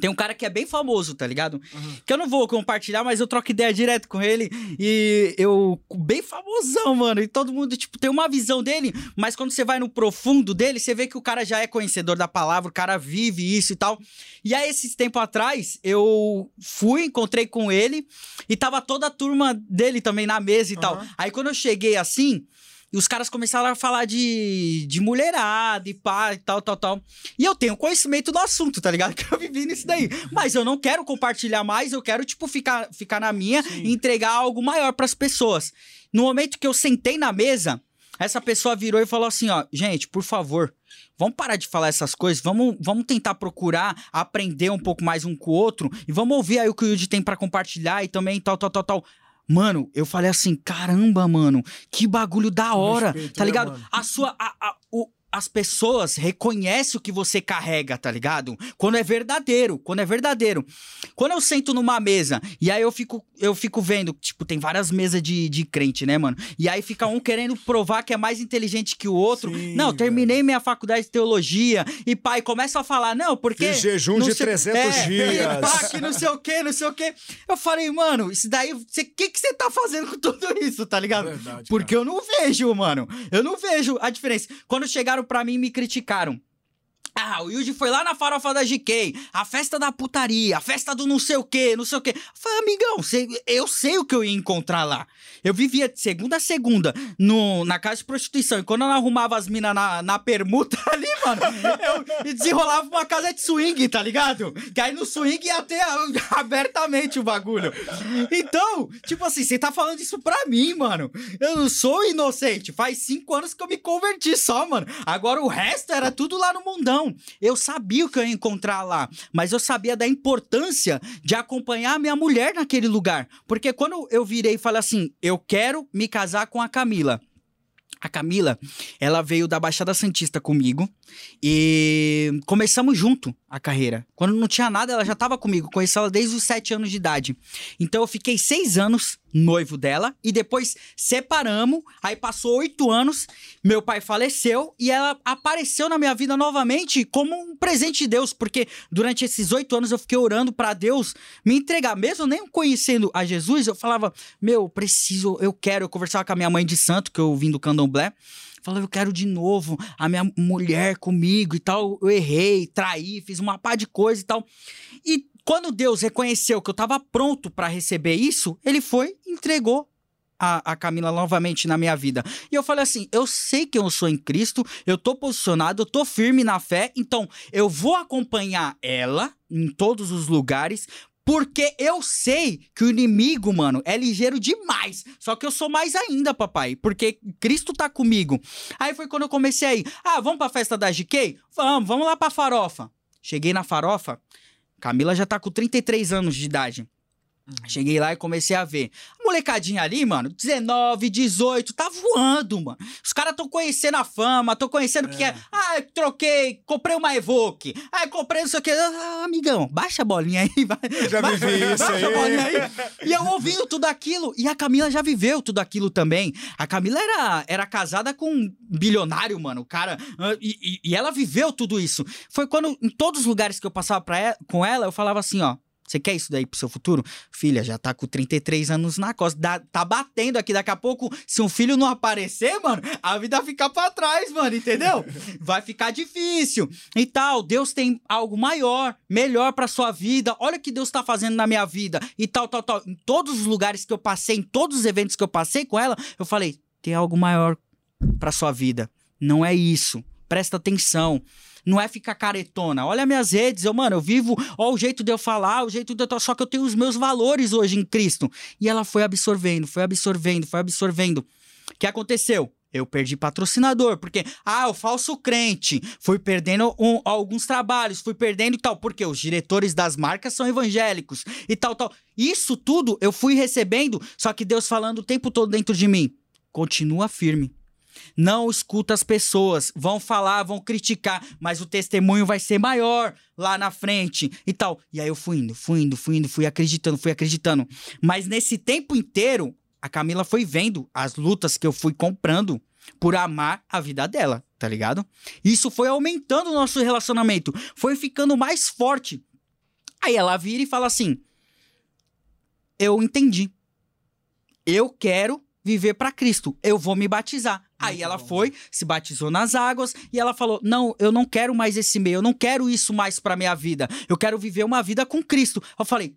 Tem um cara que é bem famoso, tá ligado? Uhum. Que eu não vou compartilhar, mas eu troco ideia direto com ele. E eu. Bem famosão, mano. E todo mundo, tipo, tem uma visão dele, mas quando você vai no profundo dele, você vê que o cara já é conhecedor da palavra, o cara vive isso e tal. E aí, esses tempos atrás, eu fui, encontrei com ele e tava toda a turma dele também na mesa e tal. Aham. Aí, quando eu cheguei assim. E os caras começaram a falar de, de mulherada e pá e tal, tal, tal. E eu tenho conhecimento do assunto, tá ligado? Que eu vivi nisso daí. Mas eu não quero compartilhar mais, eu quero, tipo, ficar, ficar na minha Sim. e entregar algo maior pras pessoas. No momento que eu sentei na mesa, essa pessoa virou e falou assim: ó, gente, por favor. Vamos parar de falar essas coisas, vamos, vamos tentar procurar aprender um pouco mais um com o outro e vamos ouvir aí o que o Yudi tem pra compartilhar e também tal, tal, tal, tal. Mano, eu falei assim, caramba, mano, que bagulho da hora, Respeito, tá né, ligado? mano? a sua, a, a- o, as pessoas reconhecem o que você carrega, tá ligado? Quando é verdadeiro, quando é verdadeiro. Quando eu sento numa mesa e aí eu fico, eu fico vendo, tipo, tem várias mesas de, de crente, né, mano? E aí fica um querendo provar que é mais inteligente que o outro. Sim, não, terminei minha faculdade de teologia e pai começa a falar, não, porque Fiz jejum de sei- 300 é, dias. E pá, que não sei o que, não sei o que. Eu falei, mano, isso daí, o que que você tá fazendo com tudo isso, tá ligado? Verdade, Porque eu não vejo, mano. Eu não vejo a diferença. Quando chegaram pra mim e me criticaram. Ah, o Yuji foi lá na farofa da GK, a festa da putaria, a festa do não sei o que, não sei o. Eu falei, amigão, eu sei o que eu ia encontrar lá. Eu vivia de segunda a segunda no, na casa de prostituição. E quando eu arrumava as minas na, na permuta ali, mano, eu desenrolava uma casa de swing, tá ligado? Que aí no swing ia ter abertamente o bagulho. Então, tipo assim, você tá falando isso pra mim, mano. Eu não sou inocente. Faz cinco anos que eu me converti só, mano. Agora o resto era tudo lá no mundão. Eu sabia o que eu ia encontrar lá, mas eu sabia da importância de acompanhar a minha mulher naquele lugar. Porque quando eu virei e falei assim, eu quero me casar com a Camila. A Camila, ela veio da Baixada Santista comigo e começamos junto a carreira. Quando não tinha nada, ela já estava comigo. Conheci ela desde os sete anos de idade. Então eu fiquei seis anos noivo dela e depois separamos. Aí passou oito anos, meu pai faleceu e ela apareceu na minha vida novamente como um presente de Deus, porque durante esses oito anos eu fiquei orando para Deus me entregar. Mesmo nem conhecendo a Jesus, eu falava, meu, eu preciso, eu quero. Eu conversava com a minha mãe de santo, que eu vim do candomblé. Falava, eu quero de novo a minha mulher comigo e tal. Eu errei, traí, fiz uma pá de coisa e tal. E quando Deus reconheceu que eu tava pronto para receber isso, ele foi entregou a, a Camila novamente na minha vida. E eu falei assim: eu sei que eu sou em Cristo, eu tô posicionado, eu tô firme na fé, então eu vou acompanhar ela em todos os lugares. Porque eu sei que o inimigo, mano, é ligeiro demais. Só que eu sou mais ainda, papai. Porque Cristo tá comigo. Aí foi quando eu comecei aí. Ah, vamos pra festa da GK? Vamos, vamos lá pra farofa. Cheguei na farofa. Camila já tá com 33 anos de idade. Cheguei lá e comecei a ver. A molecadinha ali, mano, 19, 18, tá voando, mano. Os caras tão conhecendo a fama, tão conhecendo o que é. Ah, eu troquei, comprei uma Evoque. Ah, eu comprei não sei o que. Ah, amigão, baixa a bolinha aí. Vai. Já Baixa- vivi isso baixa a aí. bolinha aí. E eu ouvindo tudo aquilo. E a Camila já viveu tudo aquilo também. A Camila era, era casada com um bilionário, mano. O cara. ah, E, e- e ela viveu tudo isso. Foi quando, em todos os lugares que eu passava pra ela- com ela, eu falava assim, ó. Você quer isso daí pro seu futuro? Filha, já tá com 33 anos na costa. dá- tá batendo aqui. Daqui a pouco, se um filho não aparecer, mano, a vida fica pra trás, mano, entendeu? Vai ficar difícil e tal. Deus tem algo maior, melhor pra sua vida. Olha o que Deus tá fazendo na minha vida e tal, tal, tal. Em todos os lugares que eu passei, em todos os eventos que eu passei com ela, eu falei: tem algo maior pra sua vida. Não é isso. Presta atenção. Não é ficar caretona. Olha minhas redes, eu, mano, eu vivo, ó, o jeito de eu falar, o jeito de eu. Só que eu tenho os meus valores hoje em Cristo. E ela foi absorvendo, foi absorvendo, foi absorvendo. O que aconteceu? Eu perdi patrocinador, porque, ah, o falso crente, fui perdendo um- alguns trabalhos, fui perdendo e tal, porque os diretores das marcas são evangélicos e tal, tal. Isso tudo eu fui recebendo, só que Deus falando o tempo todo dentro de mim. Continua firme. Não escuta as pessoas, vão falar, vão criticar, mas o testemunho vai ser maior lá na frente e tal. E aí eu fui indo, fui indo, fui indo, fui acreditando, fui acreditando. Mas nesse tempo inteiro, a Camila foi vendo as lutas que eu fui comprando por amar a vida dela, tá ligado? Isso foi aumentando o nosso relacionamento, foi ficando mais forte. Aí ela vira e fala assim: Eu entendi. Eu quero viver pra Cristo. Eu vou me batizar. Aí ela bom. foi, se batizou nas águas e ela falou: "Não, eu não quero mais esse meio, eu não quero isso mais pra minha vida. Eu quero viver uma vida com Cristo". Eu falei: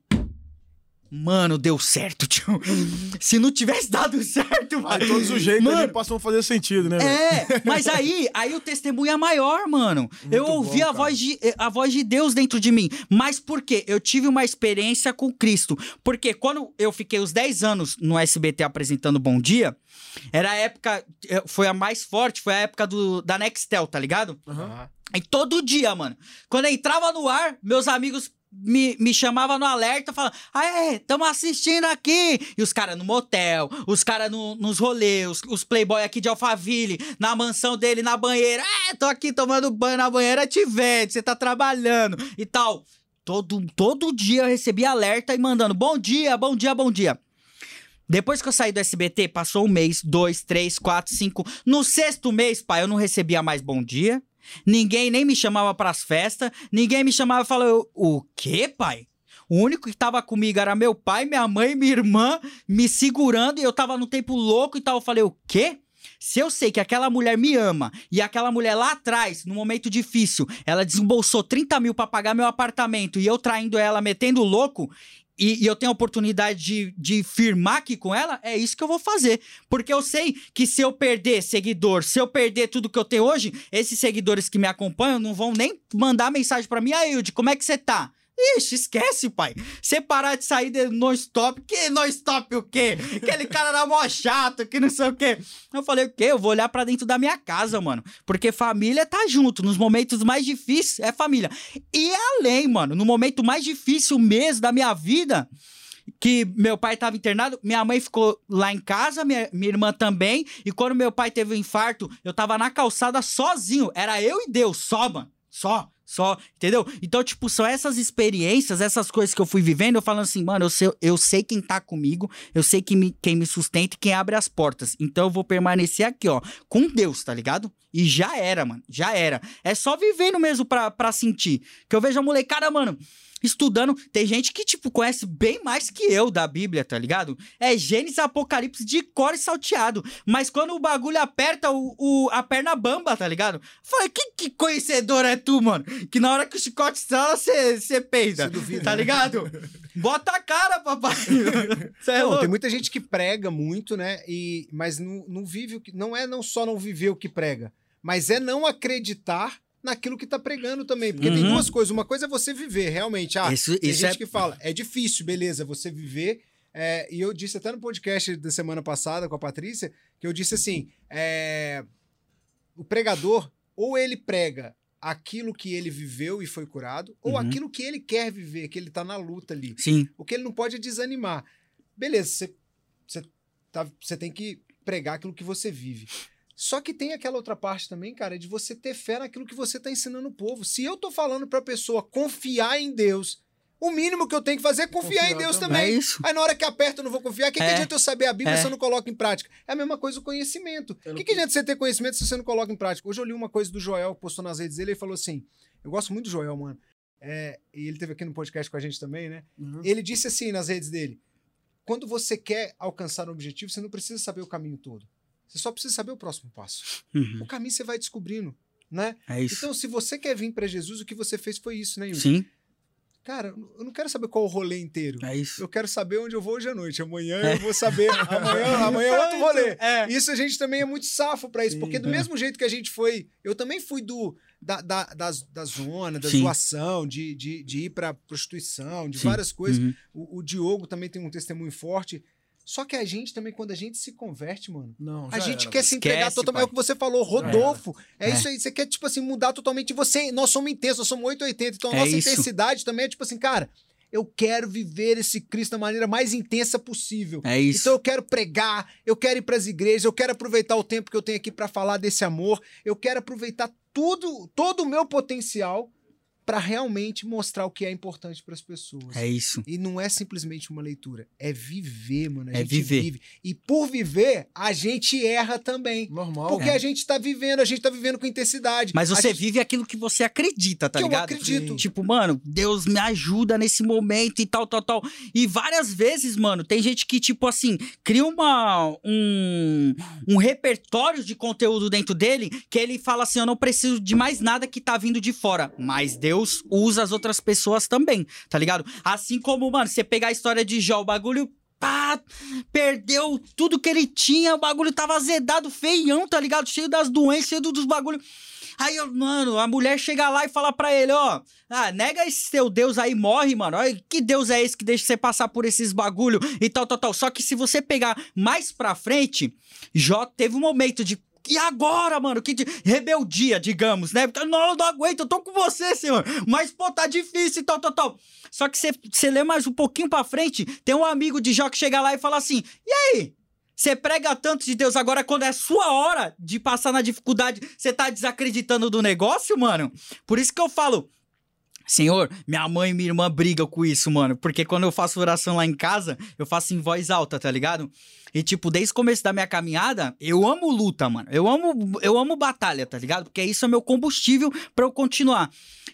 Mano, deu certo, tio. Se não tivesse dado certo, mano. Aí todos os jeitos Mano, ali passam a fazer sentido, né? velho? é, mas aí, aí o testemunho é maior, mano. eu Muito ouvi bom, a, cara. voz de, a voz de Deus dentro de mim. Mas por quê? Eu tive uma experiência com Cristo. Porque quando eu fiquei os 10 anos no SBT apresentando Bom Dia, era a época. eh, Foi a mais forte, foi a época do, da Nextel, tá ligado? Aham. E todo dia, mano. Quando eu entrava no ar, meus amigos me, me chamava no alerta, falando, aê, tamo assistindo aqui. E os caras no motel, os caras no, nos rolês, os, os playboy aqui de Alphaville, na mansão dele, na banheira. É, tô aqui tomando banho na banheira, te vendo, você tá trabalhando e tal. Todo, todo dia eu recebia alerta e mandando, bom dia, bom dia, bom dia. Depois que eu saí do SBT, passou um mês, dois, três, quatro, cinco. No sexto mês, pai, eu não recebia mais bom dia. Ninguém nem me chamava pras festas. Ninguém me chamava e falava, o quê, pai? O único que tava comigo era meu pai, minha mãe, minha irmã, me segurando e eu tava no tempo louco e tal. Eu falei, o quê? Se eu sei que aquela mulher me ama e aquela mulher lá atrás, no momento difícil, ela desembolsou 30 mil pra pagar meu apartamento e eu traindo ela, metendo louco, e, e, eu tenho a oportunidade de, de firmar aqui com ela, é isso que eu vou fazer. Porque eu sei que se eu perder seguidor, se eu perder tudo que eu tenho hoje, esses seguidores que me acompanham não vão nem mandar mensagem para mim, aí, Hilde, como é que você tá? Ixi, esquece, pai. Você parar de sair de non-stop. Que non-stop o quê? Aquele cara era mó chato, que não sei o quê. Eu falei, o quê? Eu vou olhar para dentro da minha casa, mano. Porque família tá junto. Nos momentos mais difíceis, é família. E além, mano, no momento mais difícil mesmo da minha vida, que meu pai estava internado, minha mãe ficou lá em casa, minha, minha irmã também. E quando meu pai teve um infarto, eu tava na calçada sozinho. Era eu e Deus, só, mano. Só só, entendeu? Então, tipo, são essas experiências, essas coisas que eu fui vivendo, eu falando assim, mano, eu sei, eu sei quem tá comigo, eu sei quem me, quem me sustenta e quem abre as portas. Então eu vou permanecer aqui, ó, com Deus, tá ligado? E já era, mano, já era. É só vivendo mesmo pra, pra sentir. Que eu vejo a molecada, mano estudando. Tem gente que, tipo, conhece bem mais que eu da Bíblia, tá ligado? É Gênesis Apocalipse de cor e salteado. Mas quando o bagulho aperta o, o a perna bamba, tá ligado? Falei, que, que conhecedor é tu, mano? Que na hora que o chicote estrala, você peida. Duvida, tá né? ligado? Bota a cara, papai. é não, tem muita gente que prega muito, né? E, mas não, não vive o que. Não é não só não viver o que prega, mas é não acreditar naquilo que tá pregando também. Porque uhum. tem duas coisas. Uma coisa é você viver, realmente. Ah, isso, tem isso gente é... que fala, é difícil, beleza, você viver. É, e eu disse até no podcast da semana passada com a Patrícia, que eu disse assim: é, o pregador, ou ele prega aquilo que ele viveu e foi curado, ou uhum. aquilo que ele quer viver, que ele tá na luta ali. Sim. O que ele não pode é desanimar. Beleza, você, você, tá, você tem que pregar aquilo que você vive. Só que tem aquela outra parte também, cara, de você ter fé naquilo que você está ensinando o povo. Se eu tô falando para a pessoa confiar em Deus, o mínimo que eu tenho que fazer é confiar, confiar em Deus também. também. É isso. Aí na hora que aperta eu não vou confiar. O que, é. que adianta eu saber a Bíblia é. se eu não coloco em prática? É a mesma coisa o conhecimento. O que, que adianta você ter conhecimento se você não coloca em prática? Hoje eu li uma coisa do Joel que postou nas redes dele e falou assim: Eu gosto muito do Joel, mano. É, e ele teve aqui no podcast com a gente também, né? Uhum. Ele disse assim nas redes dele: Quando você quer alcançar um objetivo, você não precisa saber o caminho todo. Você só precisa saber o próximo passo. Uhum. O caminho você vai descobrindo, né? É isso. Então, se você quer vir para Jesus, o que você fez foi isso, né, Yuri? Sim. Cara, eu não quero saber qual o rolê inteiro. É isso. Eu quero saber onde eu vou hoje à noite. Amanhã é. eu vou saber. amanhã, amanhã é outro rolê. É. Isso a gente também é muito safo para isso. Sim, porque do é. mesmo jeito que a gente foi. Eu também fui do. Da, da, da, da zona, da Sim. zoação, de, de, de ir para prostituição, de Sim. várias coisas. Uhum. O, o Diogo também tem um testemunho forte. Só que a gente também, quando a gente se converte, mano, não, a gente era, quer se entregar totalmente. É o que você falou, Rodolfo. É, é, isso aí. Você quer, tipo assim, mudar totalmente. Você, nós somos intensos, nós somos 880. Então a é nossa isso. intensidade também é tipo assim, cara. Eu quero viver esse Cristo da maneira mais intensa possível. É isso. Então eu quero pregar, eu quero ir para as igrejas, eu quero aproveitar o tempo que eu tenho aqui para falar desse amor, eu quero aproveitar tudo, todo o meu potencial para realmente mostrar o que é importante para as pessoas. É isso. E não é simplesmente uma leitura, é viver, mano. A é viver. Vive. E por viver, a gente erra também. Normal. Porque é. a gente tá vivendo, a gente tá vivendo com intensidade. Mas você gente... vive aquilo que você acredita, tá que ligado? Eu acredito. Tipo, mano, Deus me ajuda nesse momento e tal, tal, tal. E várias vezes, mano, tem gente que, tipo assim, cria uma, um, um repertório de conteúdo dentro dele que ele fala assim: eu não preciso de mais nada que tá vindo de fora. Mas Deus Deus usa as outras pessoas também, tá ligado? Assim como, mano, você pegar a história de Jó, o bagulho pá, perdeu tudo que ele tinha, o bagulho tava azedado, feião, tá ligado? Cheio das doenças, cheio dos bagulhos. Aí, mano, a mulher chega lá e fala pra ele, ó, ah, nega esse seu Deus aí, morre, mano. Olha, que Deus é esse que deixa você passar por esses bagulho e tal, tal, tal. Só que se você pegar mais pra frente, Jó teve um momento de E agora, mano? Que de... rebeldia, digamos, né? Não, eu não aguento, eu tô com você, senhor. Mas, pô, tá difícil tal, tal, tal. Só que você lê mais um pouquinho pra frente, tem um amigo de Jó que chega lá e fala assim: e aí? Você prega tanto de Deus, agora quando é sua hora de passar na dificuldade, você tá desacreditando do negócio, mano? Por isso que eu falo, Senhor, minha mãe e minha irmã brigam com isso, mano. Porque quando eu faço oração lá em casa, eu faço em voz alta, tá ligado? E, tipo, desde o começo da minha caminhada, eu amo luta, mano. Eu amo, eu amo batalha, tá ligado? Porque isso é meu combustível para eu continuar.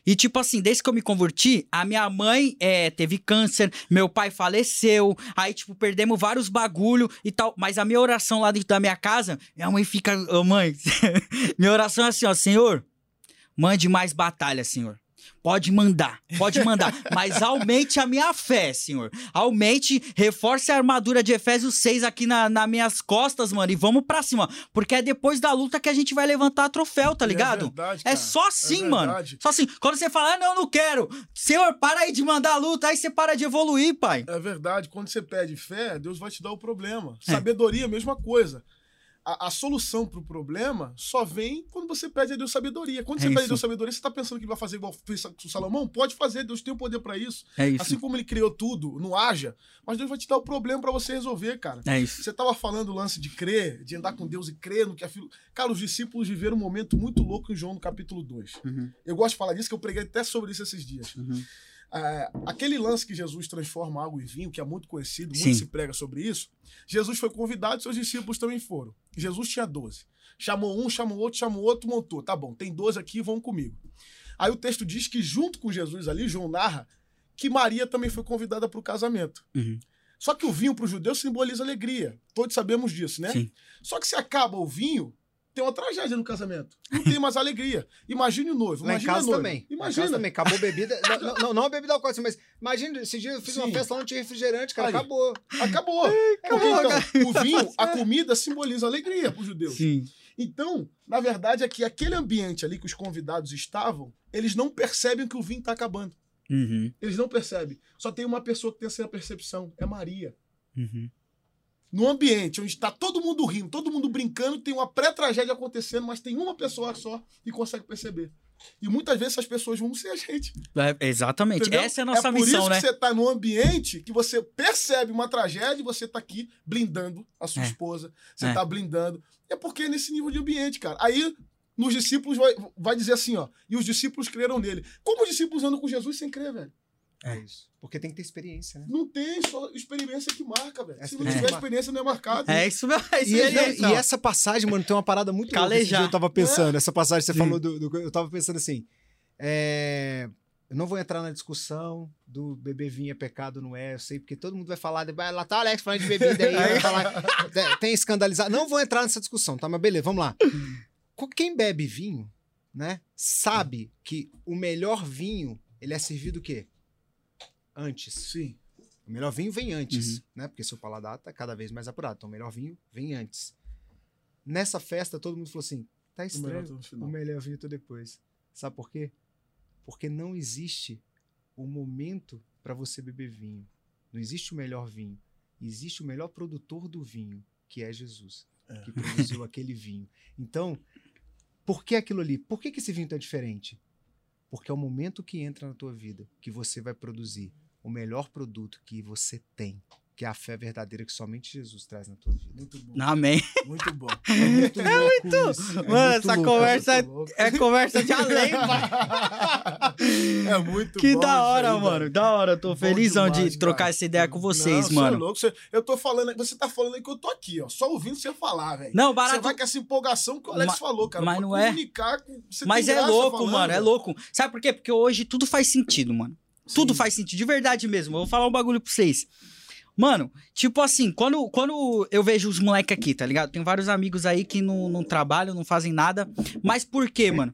E, tipo assim, desde que eu me converti, a minha mãe é, teve câncer, meu pai faleceu, aí, tipo, perdemos vários bagulho e tal. Mas a minha oração lá dentro da minha casa, minha mãe fica. Ô, oh, mãe, minha oração é assim, ó, Senhor, mande mais batalha, Senhor. Pode mandar, pode mandar. mas aumente a minha fé, Senhor. Aumente, reforce a armadura de Efésios 6 aqui na, nas minhas costas, mano. E vamos pra cima. Porque é depois da luta que a gente vai levantar troféu, tá é ligado? É, verdade, é só assim, é mano. Só assim. Quando você fala, ah, não, não quero. Senhor, para aí de mandar a luta. Aí você para de evoluir, pai. É verdade. Quando você pede fé, Deus vai te dar o problema. É. Sabedoria, mesma coisa a, a solução para o problema só vem quando você pede a Deus sabedoria. Quando é você isso. pede a Deus sabedoria, você está pensando que vai fazer igual fez o Salomão? Pode fazer, Deus tem o poder para isso. É isso. Assim como ele criou tudo, não haja, mas Deus vai te dar o problema para você resolver, cara. É isso. Você estava falando o lance de crer, de andar com Deus e crer no que a filho. Cara, os discípulos viveram um momento muito louco em João no capítulo 2. Uhum. Eu gosto de falar disso, que eu preguei até sobre isso esses dias. Uhum. É, aquele lance que Jesus transforma água em vinho, que é muito conhecido, muito Sim. se prega sobre isso. Jesus foi convidado, seus discípulos também foram. Jesus tinha 12. Chamou um, chamou outro, chamou outro, montou. Tá bom, tem 12 aqui, vão comigo. Aí o texto diz que junto com Jesus ali, João narra que Maria também foi convidada para o casamento. Uhum. Só que o vinho para o judeu simboliza alegria. Todos sabemos disso, né? Sim. Só que se acaba o vinho, tem uma tragédia no casamento. Não tem mais alegria. Imagine o noivo. Lá imagine em casa noivo. também. Imagina. Casa também. Acabou bebida. não, não, não a bebida alcoólica, mas imagina, esse dia eu fiz Sim. uma festa lá, não tinha refrigerante, cara. acabou. Acabou. acabou então, o vinho, a comida simboliza alegria para os judeus. Sim. Então, na verdade, é que aquele ambiente ali que os convidados estavam, eles não percebem que o vinho está acabando. Uhum. Eles não percebem. Só tem uma pessoa que tem essa percepção. É Maria. Uhum no ambiente onde está todo mundo rindo, todo mundo brincando, tem uma pré-tragédia acontecendo, mas tem uma pessoa só que consegue perceber. E muitas vezes essas pessoas vão ser a gente. É, exatamente. Entendeu? Essa é a nossa é por missão, isso né? que você está num ambiente que você percebe uma tragédia e você está aqui blindando a sua é. esposa. Você está é. blindando. É porque é nesse nível de ambiente, cara. Aí nos discípulos vai, vai dizer assim, ó. E os discípulos creram nele. Como os discípulos andam com Jesus sem crer, velho? É isso. Porque tem que ter experiência, né? Não tem só experiência que marca, velho. Se não tiver experiência, não é marcado. É isso mesmo. É e, e, e, essa passagem, mano, tem uma parada muito Calejar. eu tava pensando. É. Essa passagem você Sim. falou do, do, Eu tava pensando assim. É, eu não vou entrar na discussão do beber vinho é pecado, não é. Eu sei, porque todo mundo vai falar. Vai, lá tá Alex falando de bebida aí, vai falar. Tem escandalizado. Não vou entrar nessa discussão, tá? Mas beleza, vamos lá. Quem bebe vinho, né, sabe que o melhor vinho ele é servido o quê? Antes. Sim. O melhor vinho vem antes, uhum. né? Porque seu paladar está cada vez mais apurado. Então, o melhor vinho vem antes. Nessa festa, todo mundo falou assim: tá estranho, o melhor, o melhor vinho tô depois. Sabe por quê? Porque não existe o momento para você beber vinho. Não existe o melhor vinho. Existe o melhor produtor do vinho, que é Jesus, é. que produziu aquele vinho. Então, por que aquilo ali? Por que, que esse vinho tá diferente? Porque é o momento que entra na tua vida que você vai produzir o melhor produto que você tem, que é a fé verdadeira que somente Jesus traz na tua vida. Muito bom. Amém. Muito bom. É muito, é muito... Isso. Mano, é essa louco, conversa é, é, conversa de além, pai. É muito que bom. Que da hora, aí, mano. Da hora. Tô felizão demais, de trocar cara. essa ideia com vocês, Não, mano. Louco. Eu tô falando, você tá falando aí que eu tô aqui, ó. Só ouvindo você falar, velho. Não, barato. Você vai com essa empolgação que o Alex Ma... falou, cara. Mas não é. Com... Mas é louco, falando, mano. É louco. Sabe por quê? Porque hoje tudo faz sentido, mano. Sim. Tudo faz sentido, de verdade mesmo. Eu vou falar um bagulho pra vocês. Mano, tipo assim, quando, quando eu vejo os moleques aqui, tá ligado? Tem vários amigos aí que não, não trabalham, não fazem nada. Mas por quê, mano?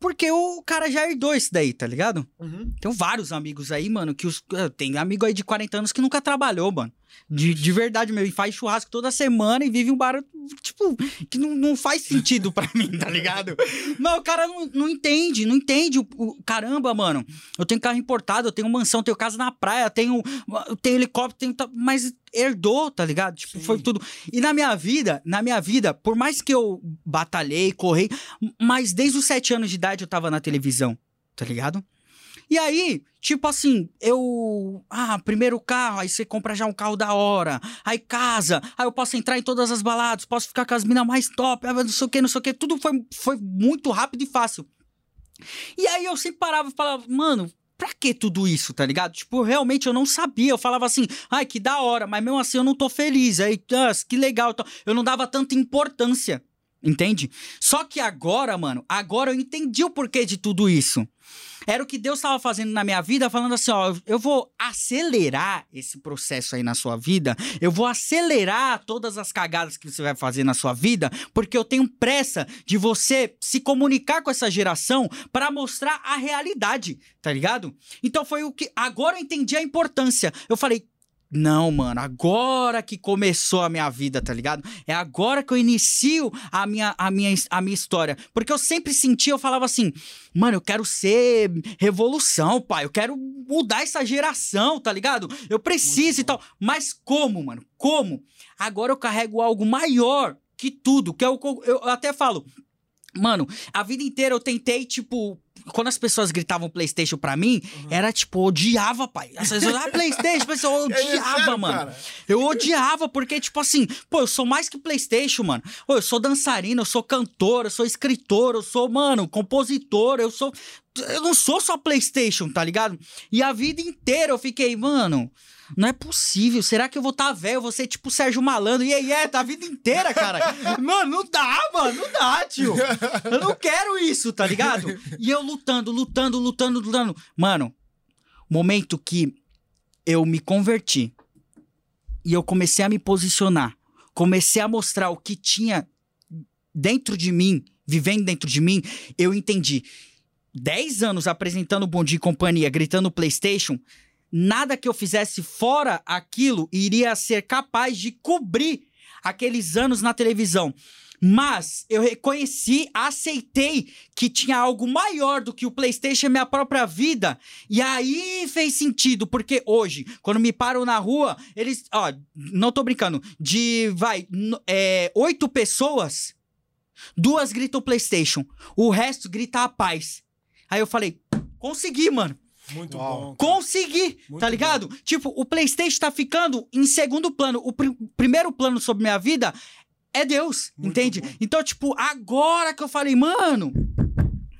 Porque o cara já herdou isso daí, tá ligado? Uhum. Tem vários amigos aí, mano, que os. Tem amigo aí de 40 anos que nunca trabalhou, mano. De, de verdade mesmo. E faz churrasco toda semana e vive um bar, tipo, que não, não faz sentido pra mim, tá ligado? Mas o cara não, não entende, não entende. O, o- caramba, mano. Eu tenho carro importado, eu tenho mansão, tenho casa na praia, tenho, eu tenho helicóptero, tenho. Mas herdou, tá ligado? Tipo, Sim. foi tudo. E na minha vida, na minha vida, por mais que eu batalhei, corri, mas desde os sete anos de idade eu tava na televisão, tá ligado? E aí, tipo assim, eu. Ah, primeiro carro, aí você compra já um carro da hora. Aí casa, aí eu posso entrar em todas as baladas, posso ficar com as minas mais top, ah, não sei o que, não sei o que. Tudo foi, foi muito rápido e fácil. E aí eu sempre parava e falava, mano. Pra que tudo isso, tá ligado? Tipo, realmente eu não sabia. Eu falava assim, ai, que da hora, mas mesmo assim eu não tô feliz. Aí, que legal. Eu não dava tanta importância, entende? Só que agora, mano, agora eu entendi o porquê de tudo isso. Era o que Deus estava fazendo na minha vida, falando assim: ó, eu vou acelerar esse processo aí na sua vida, eu vou acelerar todas as cagadas que você vai fazer na sua vida, porque eu tenho pressa de você se comunicar com essa geração para mostrar a realidade, tá ligado? Então foi o que. Agora eu entendi a importância. Eu falei. Não, mano, agora que começou a minha vida, tá ligado? É agora que eu inicio a minha, a minha, a minha história. Porque eu sempre sentia, eu falava assim, Mano, eu quero ser revolução, pai. Eu quero mudar essa geração, tá ligado? Eu preciso e tal. Mas como, mano? Como? Agora eu carrego algo maior que tudo. Que é eu, eu até falo. Mano, a vida inteira eu tentei, tipo. Quando as pessoas gritavam PlayStation pra mim, era tipo, odiava, pai. As pessoas, ah, PlayStation, pessoal, eu É odiava, sério, mano. cara? Eu odiava, porque, tipo assim, pô, eu sou mais que PlayStation, mano. Pô, eu sou dançarina, eu sou cantor, eu sou escritor, eu sou, mano, compositor, eu sou. Eu não sou só PlayStation, tá ligado? E a vida inteira eu fiquei, mano. Não é possível. Será que eu vou estar tá velho? Eu vou ser tipo Sérgio Malandro. E aí, é, tá a vida inteira, cara. mano, não dá, mano. Não dá, tio. Eu não quero isso, tá ligado? E eu lutando, lutando, lutando, lutando. Mano, momento que eu me converti e eu comecei a me posicionar, comecei a mostrar o que tinha dentro de mim, vivendo dentro de mim, eu entendi. 10 anos apresentando Bom Dia e Companhia, gritando PlayStation, nada que eu fizesse fora aquilo iria ser capaz de cobrir aqueles anos na televisão. Mas eu reconheci, aceitei que tinha algo maior do que o PlayStation em minha própria vida. E aí fez sentido, porque hoje, quando me param na rua, eles. Ó, não tô brincando. De, vai, é, oito pessoas, duas gritam PlayStation, o resto grita a paz. Aí eu falei, consegui, mano. Muito Uau. bom. cara. Consegui, Muito tá ligado? Tipo, o PlayStation tá ficando em segundo plano. O pri- primeiro plano sobre minha vida é Deus, Muito entende? bom. Então, tipo, agora que eu falei, mano,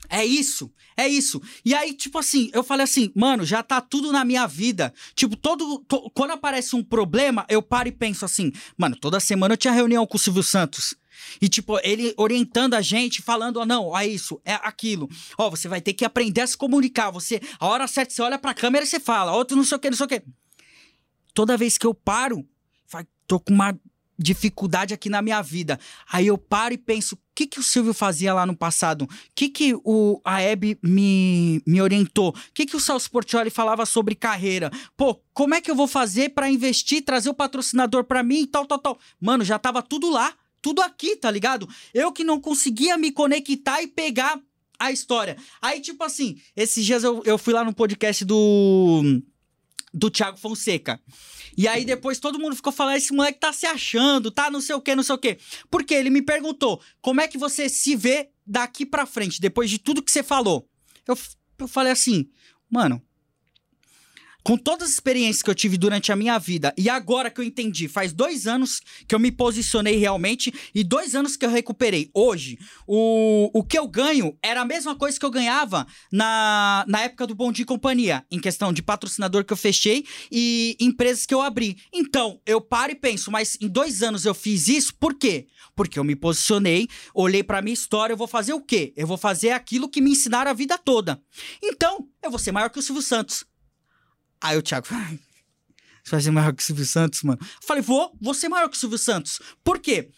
é isso, é isso. E aí, tipo assim, eu falei assim, mano, já tá tudo na minha vida. Tipo, todo. to- quando aparece um problema, eu paro e penso assim, mano, toda semana eu tinha reunião com o Silvio Santos. E, tipo, ele orientando a gente, falando, ó, não, é isso, é aquilo. Ó, você vai ter que aprender a se comunicar. Você, a hora certa, você olha pra câmera e você fala, outro não sei o que, não sei o que. Toda vez que eu paro, tô com uma dificuldade aqui na minha vida. Aí eu paro e penso, o que que o Silvio fazia lá no passado? O que que o, a Hebe me, me orientou? O que que o Celso Portioli falava sobre carreira? Pô, como é que eu vou fazer pra investir, trazer o patrocinador pra mim e tal, tal, tal? Mano, já tava tudo lá, tudo aqui, tá ligado? Eu que não conseguia me conectar e pegar a história. Aí, tipo assim, esses dias eu, eu fui lá no podcast do do Thiago Fonseca. E aí depois todo mundo ficou falando, esse moleque tá se achando, tá não sei o que, não sei o que. Porque ele me perguntou, como é que você se vê daqui pra frente, depois de tudo que você falou? Eu, eu falei assim, mano, com todas as experiências que eu tive durante a minha vida e agora que eu entendi, faz dois anos que eu me posicionei realmente e dois anos que eu recuperei. Hoje, o, o que eu ganho era a mesma coisa que eu ganhava na, na época do Bom Dia Companhia, em questão de patrocinador que eu fechei e empresas que eu abri. Então, eu paro e penso, mas em dois anos eu fiz isso, por quê? Porque eu me posicionei, olhei pra minha história, eu vou fazer o quê? Eu vou fazer aquilo que me ensinaram a vida toda. Então, eu vou ser maior que o Silvio Santos. Aí o Thiago, "Ai, você vai ser maior que o Silvio Santos, mano? Eu falei, vou, vou ser maior que o Silvio Santos. Por quê?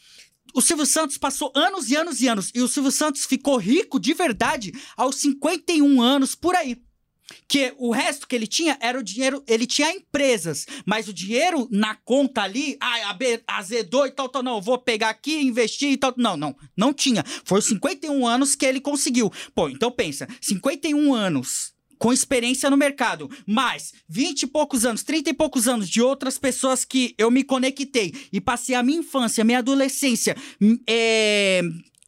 O Silvio Santos passou anos e anos e anos. E o Silvio Santos ficou rico de verdade aos 51 anos, por aí. Que o resto que ele tinha era o dinheiro, ele tinha empresas, mas o dinheiro na conta ali, ah, azedou e tal, tal, não, vou pegar aqui, investir e tal. Não, não, não tinha. Foi os 51 anos que ele conseguiu. Pô, então pensa, 51 anos com experiência no mercado, mais 20 e poucos anos, 30 e poucos anos de outras pessoas que eu me conectei e passei a minha infância, minha adolescência, hum, é,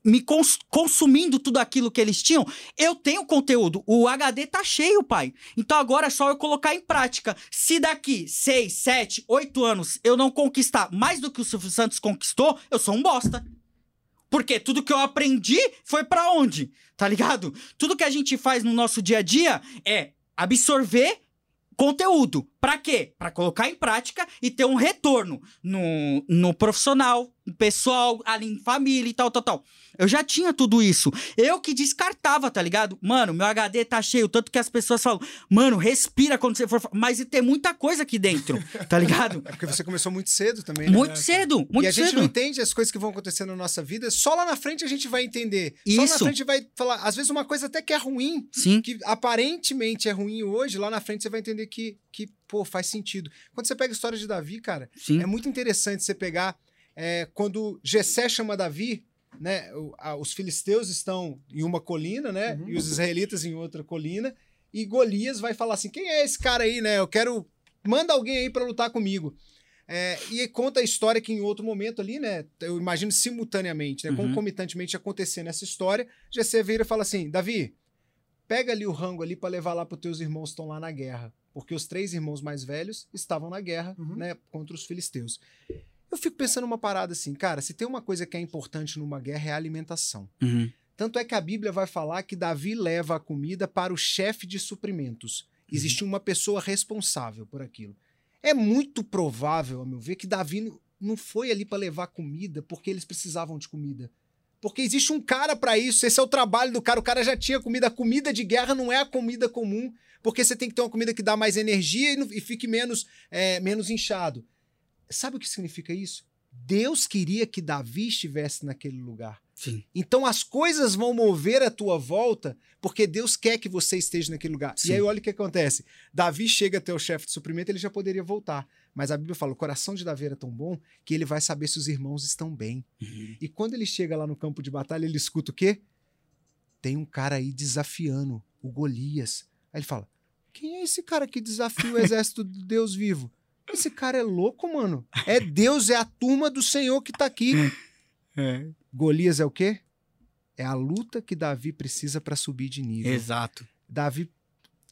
me cons- consumindo tudo aquilo que eles tinham, eu tenho conteúdo. O HD tá cheio, pai. Então agora é só eu colocar em prática. Se daqui 6, 7, 8 anos eu não conquistar mais do que o Silvio Santos conquistou, eu sou um bosta. Porque tudo que eu aprendi foi pra onde? Tá ligado? Tudo que a gente faz no nosso dia a dia é absorver conteúdo. Pra quê? Pra colocar em prática e ter um retorno no, no profissional, pessoal, ali em família e tal, tal, tal. Eu já tinha tudo isso. Eu que descartava, tá ligado? Mano, meu HD tá cheio, tanto que as pessoas falam, mano, respira quando você for. fa-" Mas tem muita coisa aqui dentro, tá ligado? É porque você começou muito cedo também, né? Muito cedo, muito e a gente cedo. não entende as coisas que vão acontecer na nossa vida, só lá na frente a gente vai entender. Só lá na Isso. frente vai falar, às vezes uma coisa até que é ruim, Sim. que aparentemente é ruim hoje, lá na frente você vai entender que, que pô, faz sentido. Quando você pega a história de Davi, cara, Sim. é muito interessante você pegar é, quando Jessé chama Davi, né? os filisteus estão em uma colina, né? Uhum. E os israelitas em outra colina. E Golias vai falar assim: quem é esse cara aí, né? Eu quero. Manda alguém aí pra lutar comigo. É, e conta a história que em outro momento ali, né? Eu imagino simultaneamente, né? Uhum. Concomitantemente acontecendo essa história. Jessé vira e fala assim: Davi, pega ali o rango ali pra levar lá pros teus irmãos que estão lá na guerra. Porque os três irmãos mais velhos estavam na guerra, Uhum. né? Contra os filisteus. Eu fico pensando uma parada assim, cara, se tem uma coisa que é importante numa guerra é a alimentação. Uhum. Tanto é que a Bíblia vai falar que Davi leva a comida para o chefe de suprimentos. Existe uma pessoa responsável por aquilo. É muito provável, ao meu ver, que Davi não- não foi ali para levar comida porque eles precisavam de comida. Porque existe um cara para isso, esse é o trabalho do cara. O cara já tinha comida. A comida de guerra não é a comida comum, porque você tem que ter uma comida que dá mais energia e, não- e fique menos, é, menos inchado. Sabe o que significa isso? Deus queria que Davi estivesse naquele lugar. Sim. Então as coisas vão mover a tua volta porque Deus quer que você esteja naquele lugar. Sim. E aí olha o que acontece. Davi chega até o chefe de suprimento, ele já poderia voltar. Mas a Bíblia fala: o coração de Davi era tão bom que ele vai saber se os irmãos estão bem. Uhum. E quando ele chega lá no campo de batalha, ele escuta o quê? Tem um cara aí desafiando o Golias. Aí ele fala: Quem é esse cara que desafia o exército do Deus vivo? Esse cara é louco, mano. É Deus, é a turma do Senhor que tá aqui. É. Golias é o quê? É a luta que Davi precisa para subir de nível. Exato. Davi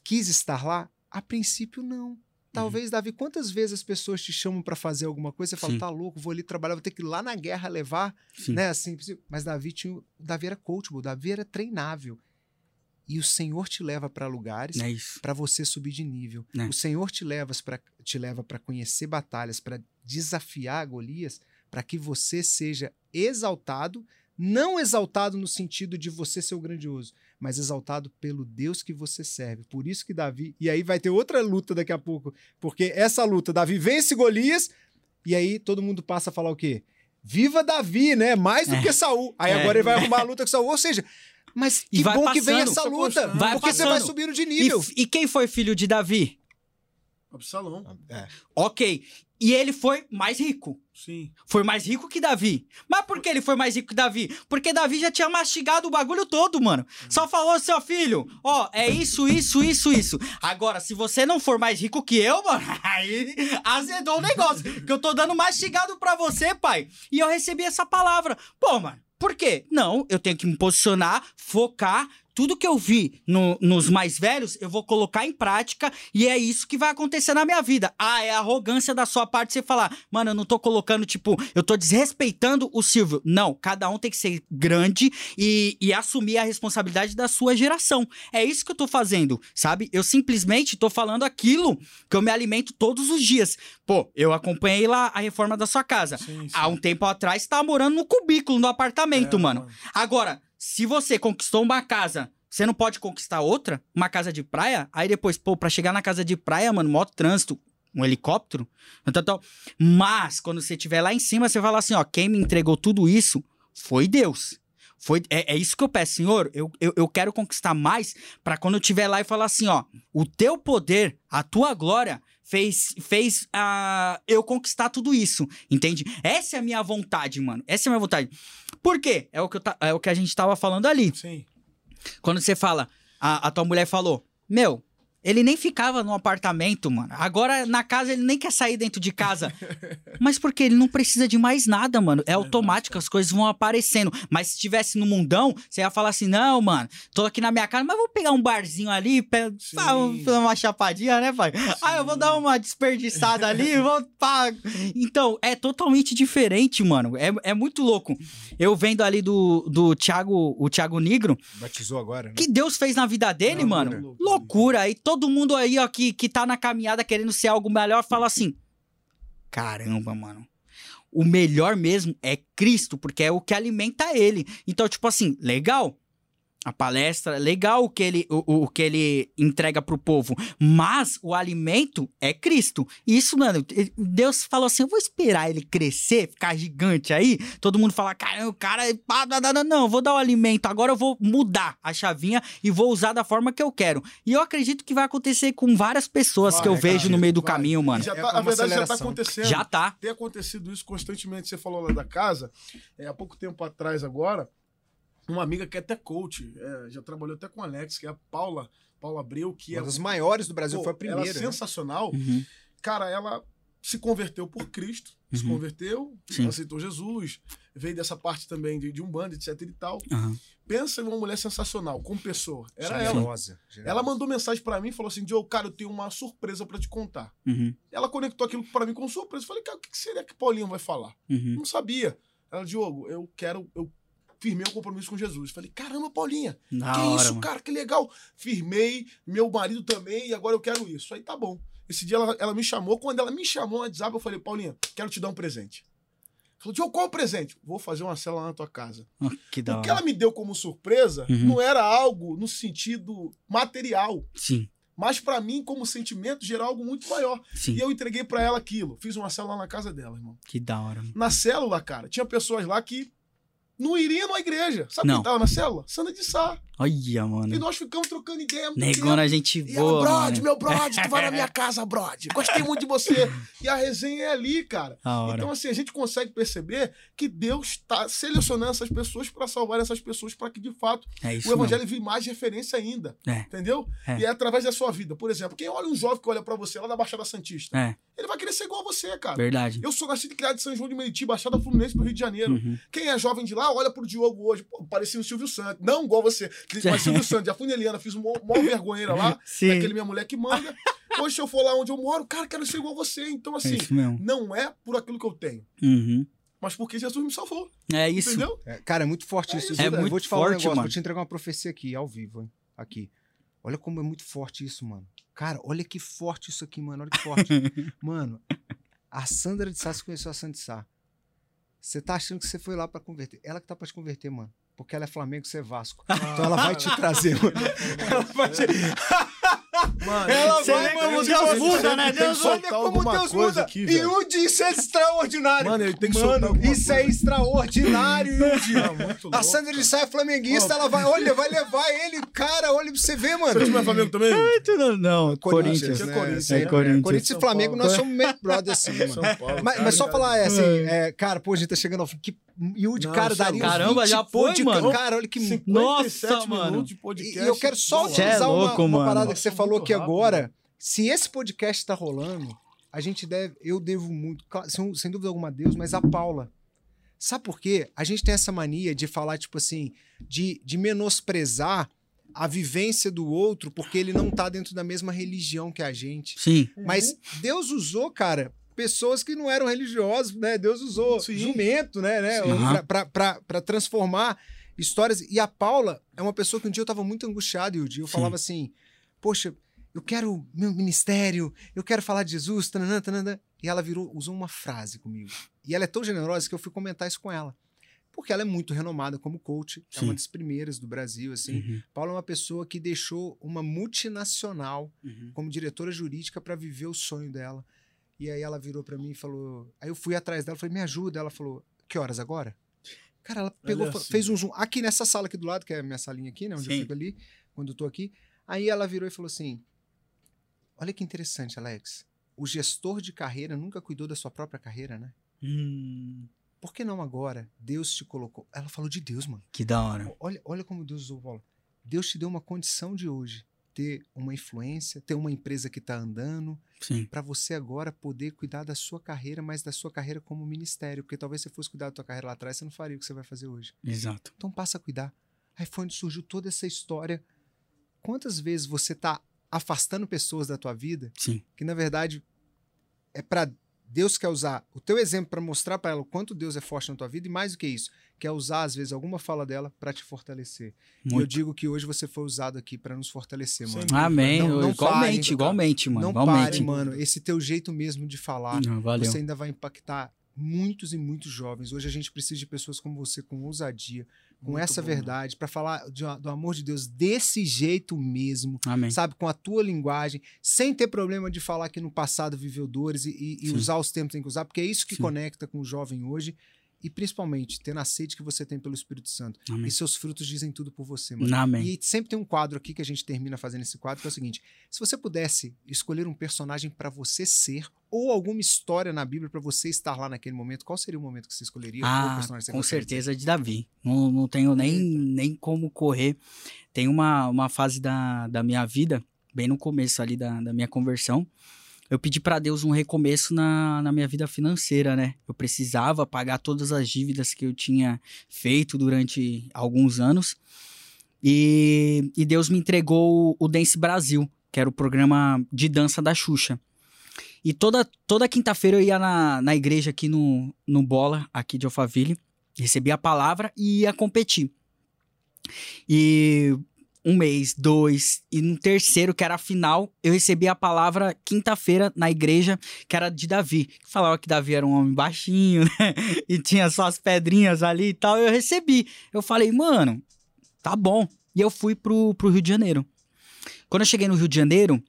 quis estar lá? A princípio, não. Talvez, Davi, quantas vezes as pessoas te chamam para fazer alguma coisa, você fala, Sim. tá louco, vou ali trabalhar, vou ter que ir lá na guerra levar, Sim. né? Assim, mas Davi tinha, Davi era coachable, Davi era treinável. E o Senhor te leva para lugares É para você subir de nível. É. O Senhor te leva para te leva para conhecer batalhas, para desafiar Golias, para que você seja exaltado, não exaltado no sentido de você ser o grandioso, mas exaltado pelo Deus que você serve. Por isso que Davi, e aí vai ter outra luta daqui a pouco, porque essa luta Davi vence Golias e aí todo mundo passa a falar o quê? Viva Davi, né? Mais do É. que Saul. Aí É. agora ele vai arrumar a luta com Saul, ou seja, mas E que vai bom que vem passando. essa luta. Vai porque você vai passando. subindo de E, nível. e quem foi filho de Davi? Absalão. É. Ok. E ele foi mais rico. Sim. Foi mais rico que Davi. Mas por que ele foi mais rico que Davi? Porque Davi já tinha mastigado o bagulho todo, mano. Só falou, seu filho, ó, é isso, isso, isso, isso. Agora, se você não for mais rico que eu, mano, aí azedou o negócio. Que eu tô dando mastigado pra você, pai. E eu recebi essa palavra. Pô, mano, por quê? Não, eu tenho que me posicionar, focar. Tudo que eu vi no- nos mais velhos, eu vou colocar em prática e é isso que vai acontecer na minha vida. Ah, é arrogância da sua parte você falar, mano, eu não tô colocando, tipo, eu tô desrespeitando o Silvio. Não, cada um tem que ser grande e, e assumir a responsabilidade da sua geração. É isso que eu tô fazendo, sabe? Eu simplesmente tô falando aquilo que eu me alimento todos os dias. Pô, eu acompanhei lá a reforma da sua casa. Sim, sim. Há um tempo atrás, tava morando no cubículo, no apartamento, É, mano. Agora, se você conquistou uma casa, você não pode conquistar outra? Uma casa de praia? Aí depois, pô, pra chegar na casa de praia, mano, mó trânsito, um helicóptero, tal, tal. Mas, quando você estiver lá em cima, você fala assim, ó, quem me entregou tudo isso foi Deus. Foi, é, é isso que eu peço, Senhor. Eu, eu, eu quero conquistar mais para quando eu estiver lá e falar assim, ó, o teu poder, a tua glória fez fez uh, eu conquistar tudo isso, entende? Essa é a minha vontade, mano. Essa é a minha vontade. Por quê? É o que, eu, é o que a gente tava falando ali. Sim. Quando você fala, a, a tua mulher falou, meu, ele nem ficava no apartamento, mano. Agora, na casa, ele nem quer sair dentro de casa. Mas porque ele não precisa de mais nada, mano. É automático, as coisas vão aparecendo. Mas se estivesse no mundão, você ia falar assim: não, mano, tô aqui na minha casa, mas vou pegar um barzinho ali, pe... pá, uma chapadinha, né, pai? Sim. Ah, eu vou dar uma desperdiçada ali, vou. Pá. Então, é totalmente diferente, mano. É, é muito louco. Eu vendo ali do, do Thiago, o Thiago Negro. Batizou agora, né? Que Deus fez na vida dele, Não, mano. loucura. Loucura. Aí todo mundo aí, ó, que, que tá na caminhada querendo ser algo melhor, fala assim: caramba, mano. O melhor mesmo é Cristo, porque é o que alimenta ele. Então, tipo assim, legal. A palestra, legal o que ele, o, o que ele entrega pro povo, mas o alimento é Cristo. Isso, mano, Deus falou assim: eu vou esperar ele crescer, ficar gigante aí, todo mundo falar, caramba, o cara, pá, não, não, não, vou dar o alimento, agora eu vou mudar a chavinha e vou usar da forma que eu quero. E eu acredito que vai acontecer com várias pessoas Vai, que eu cara, vejo no meio do vai. caminho, mano. Já É tá, uma a verdade já tá acontecendo. Já tá. Tem acontecido isso constantemente. Você falou lá da casa. É, há pouco tempo atrás, agora, uma amiga que é até coach, é, já trabalhou até com o Alex, que é a Paula, Paula Abreu, que Uma é, das maiores do Brasil pô, foi a ela é primeira. né? sensacional. Uhum. Cara, ela se converteu por Cristo, se Uhum. converteu, Sim. aceitou Jesus, veio dessa parte também de, de Umbanda, etc e tal. Aham. Pensa em uma mulher sensacional, como pessoa. Era ela. Generosa, generosa. Ela mandou mensagem pra mim e falou assim: Joe, cara, eu tenho uma surpresa pra te contar. Uhum. Ela conectou aquilo pra mim com surpresa. Eu falei, cara, o que que seria que Paulinho vai falar? Uhum. Não sabia. Ela, Diogo, eu quero. Eu firmei um compromisso com Jesus. Falei, caramba, Paulinha, Da que hora, isso, mano. cara, que legal. Firmei, meu marido também, e agora eu quero isso. Aí tá bom. Esse dia ela, ela me chamou. Quando ela me chamou no WhatsApp, eu falei, Paulinha, quero te dar um presente. Falou, Diogo, qual o presente? Vou fazer uma célula na tua casa. Ah, Que da O que ela me deu como surpresa Uhum. não era algo no sentido material, Sim, mas pra mim, como sentimento, gerar algo muito maior. sim. E eu entreguei pra ela aquilo. Fiz uma célula na casa dela, irmão. Que da hora. mano. Na célula, cara, tinha pessoas lá que não iriam na igreja. Sabe Não. quem tava na célula? Sandra de Sá. Olha, E mano. nós ficamos trocando ideia. Negona, a gente. E ela, boa, brode, mano. meu brode, tu vai na minha casa, brode. Gostei muito de você. E a resenha é ali, cara. Então, assim, a gente consegue perceber que Deus está selecionando essas pessoas para salvar essas pessoas para que, de fato, é o evangelho vire mais referência ainda. É. Entendeu? É. E é através da sua vida. Por exemplo, quem olha um jovem que olha para você lá da Baixada Santista. É, ele vai querer ser igual a você, cara. verdade. Eu sou nascido e criado em São João de Meriti, Baixada Fluminense do Rio de Janeiro. Uhum. Quem é jovem de lá, olha pro Diogo hoje. Pô, parecia o Silvio Santos. Não igual você. Mas Silvio Santos, a Funeliana, fiz uma maior vergonheira lá. Sim. Daquele minha mulher que manda. Hoje, se eu for lá onde eu moro, cara, quero ser igual a você. Então, É assim, mesmo. não é por aquilo que eu tenho, Uhum. mas porque Jesus me salvou. É isso. Entendeu? É, cara, é muito forte É isso. isso, Eu é vou muito te falar um forte, negócio, mano. vou te entregar uma profecia aqui, ao vivo, hein? Aqui. Olha como é muito forte isso, mano. Cara, olha que forte isso aqui, mano. Olha que forte. mano, a Sandra de Sá, você conheceu a Sandra de Sá. Você tá achando que você foi lá pra converter. Ela que tá pra te converter, mano. Porque ela é Flamengo, você é Vasco. Então ela vai te trazer, mano. Ela vai te... Mano, Ela Você vai, mano, como Deus Deus muda, né? Deus Olha como alguma Deus coisa muda. aqui, e o disso é extraordinário. Mano, ele tem que Mano, isso é coisa. extraordinário, Yudi. Muito A Sandra de. Sá é flamenguista, ela vai, olha, vai levar ele, cara, olha pra você ver, mano. Seu time é Flamengo também? Não, não, Corinthians. né? né? Corinthians, É, é Corinthians. Corinthians e Flamengo, nós somos meio brother assim, mano. Paulo. Mas, cara, mas só falar, é, assim, é, cara, pô, a gente tá chegando ao fim. Que, Yudi, Não, cara, cê é daria. Caramba, 20 já foi, podca- mano. Cara, olha que... 57 Nossa, minutos mano. de E, podcast. e eu quero só é utilizar uma, louco, uma mano. parada que você Nossa, falou que rápido. agora, se esse podcast tá rolando, a gente deve, eu devo muito, sem, sem dúvida alguma a Deus, mas a Paula. Sabe por quê? A gente tem essa mania de falar, tipo assim, de, de menosprezar a vivência do outro porque ele não tá dentro da mesma religião que a gente. Sim. Mas Deus usou, cara, pessoas que não eram religiosos, né? Deus usou Sim. jumento, né? né? Pra transformar histórias. E a Paula é uma pessoa que um dia eu tava muito angustiado e o dia eu Sim. falava assim: Poxa, eu quero meu ministério, eu quero falar de Jesus, tananã, tananã. E ela virou, usou uma frase comigo. E ela é tão generosa que eu fui comentar isso com ela. Porque ela é muito renomada como coach, é Sim. uma das primeiras do Brasil, assim. Uhum. Paula é uma pessoa que deixou uma multinacional Uhum. como diretora jurídica para viver o sonho dela. E aí ela virou para mim e falou. Aí eu fui atrás dela, falei, me ajuda. Ela falou, que horas agora? Cara, ela pegou, assim. fez um zoom. Aqui nessa sala aqui do lado, que é a minha salinha aqui, né? Onde eu Sim. fico ali, quando eu tô aqui. Aí ela virou e falou assim: Olha que interessante, Alex. O gestor de carreira nunca cuidou da sua própria carreira, né? Hum, Por que não agora? Deus te colocou. Ela falou de Deus, mano. que da hora. Olha, olha como Deus usou o Paulo. Deus te deu uma condição de hoje ter uma influência, ter uma empresa que está andando, para você agora poder cuidar da sua carreira, mas da sua carreira como ministério, porque talvez você fosse cuidar da tua carreira lá atrás, você não faria o que você vai fazer hoje. Exato. Então passa a cuidar. Aí foi onde surgiu toda essa história. Quantas vezes você está afastando pessoas da tua vida Sim. que na verdade é para Deus quer usar o teu exemplo para mostrar para ela o quanto Deus é forte na tua vida e mais do que isso, quer usar às vezes alguma fala dela para te fortalecer. E eu Muito. digo que hoje você foi usado aqui para nos fortalecer, mano. dúvida. Amém. Não- não igualmente, pare, igualmente, mano. Não igualmente. pare, mano. Esse teu jeito mesmo de falar, Não, valeu. você ainda vai impactar muitos e muitos jovens. Hoje a gente precisa de pessoas como você com ousadia, com Muito essa bom, verdade, para falar de- do amor de Deus desse jeito mesmo, Amém. sabe? Com a tua linguagem, sem ter problema de falar que no passado viveu dores e, e- e usar os tempos que tem que usar, porque é isso que Sim. conecta com o jovem hoje. E principalmente, tendo a sede que você tem pelo Espírito Santo. Amém. E seus frutos dizem tudo por você, mano. Amém. E sempre tem um quadro aqui que a gente termina fazendo esse quadro, que é o seguinte: se você pudesse escolher um personagem para você ser, ou alguma história na Bíblia para você estar lá naquele momento, qual seria o momento que você escolheria? Ah, você com certeza de Davi. Não, não tenho nem, nem como correr. Tem uma, uma fase da, da minha vida, bem no começo ali da, da minha conversão. Eu pedi para Deus um recomeço na, na minha vida financeira, né? Eu precisava pagar todas as dívidas que eu tinha feito durante alguns anos. E, e Deus me entregou o Dance Brasil, que era o programa de dança da Xuxa. E toda, toda quinta-feira eu ia na, na igreja aqui no, no Bola, aqui de Alphaville, recebia a palavra e ia competir. E um mês, dois, e no terceiro, que era a final, eu recebi a palavra quinta-feira na igreja, que era de Davi. Falava que Davi era um homem baixinho, né? E tinha só as pedrinhas ali e tal. Eu recebi. Eu falei, mano, tá bom. E eu fui pro, pro Rio de Janeiro. Quando eu cheguei no Rio de Janeiro,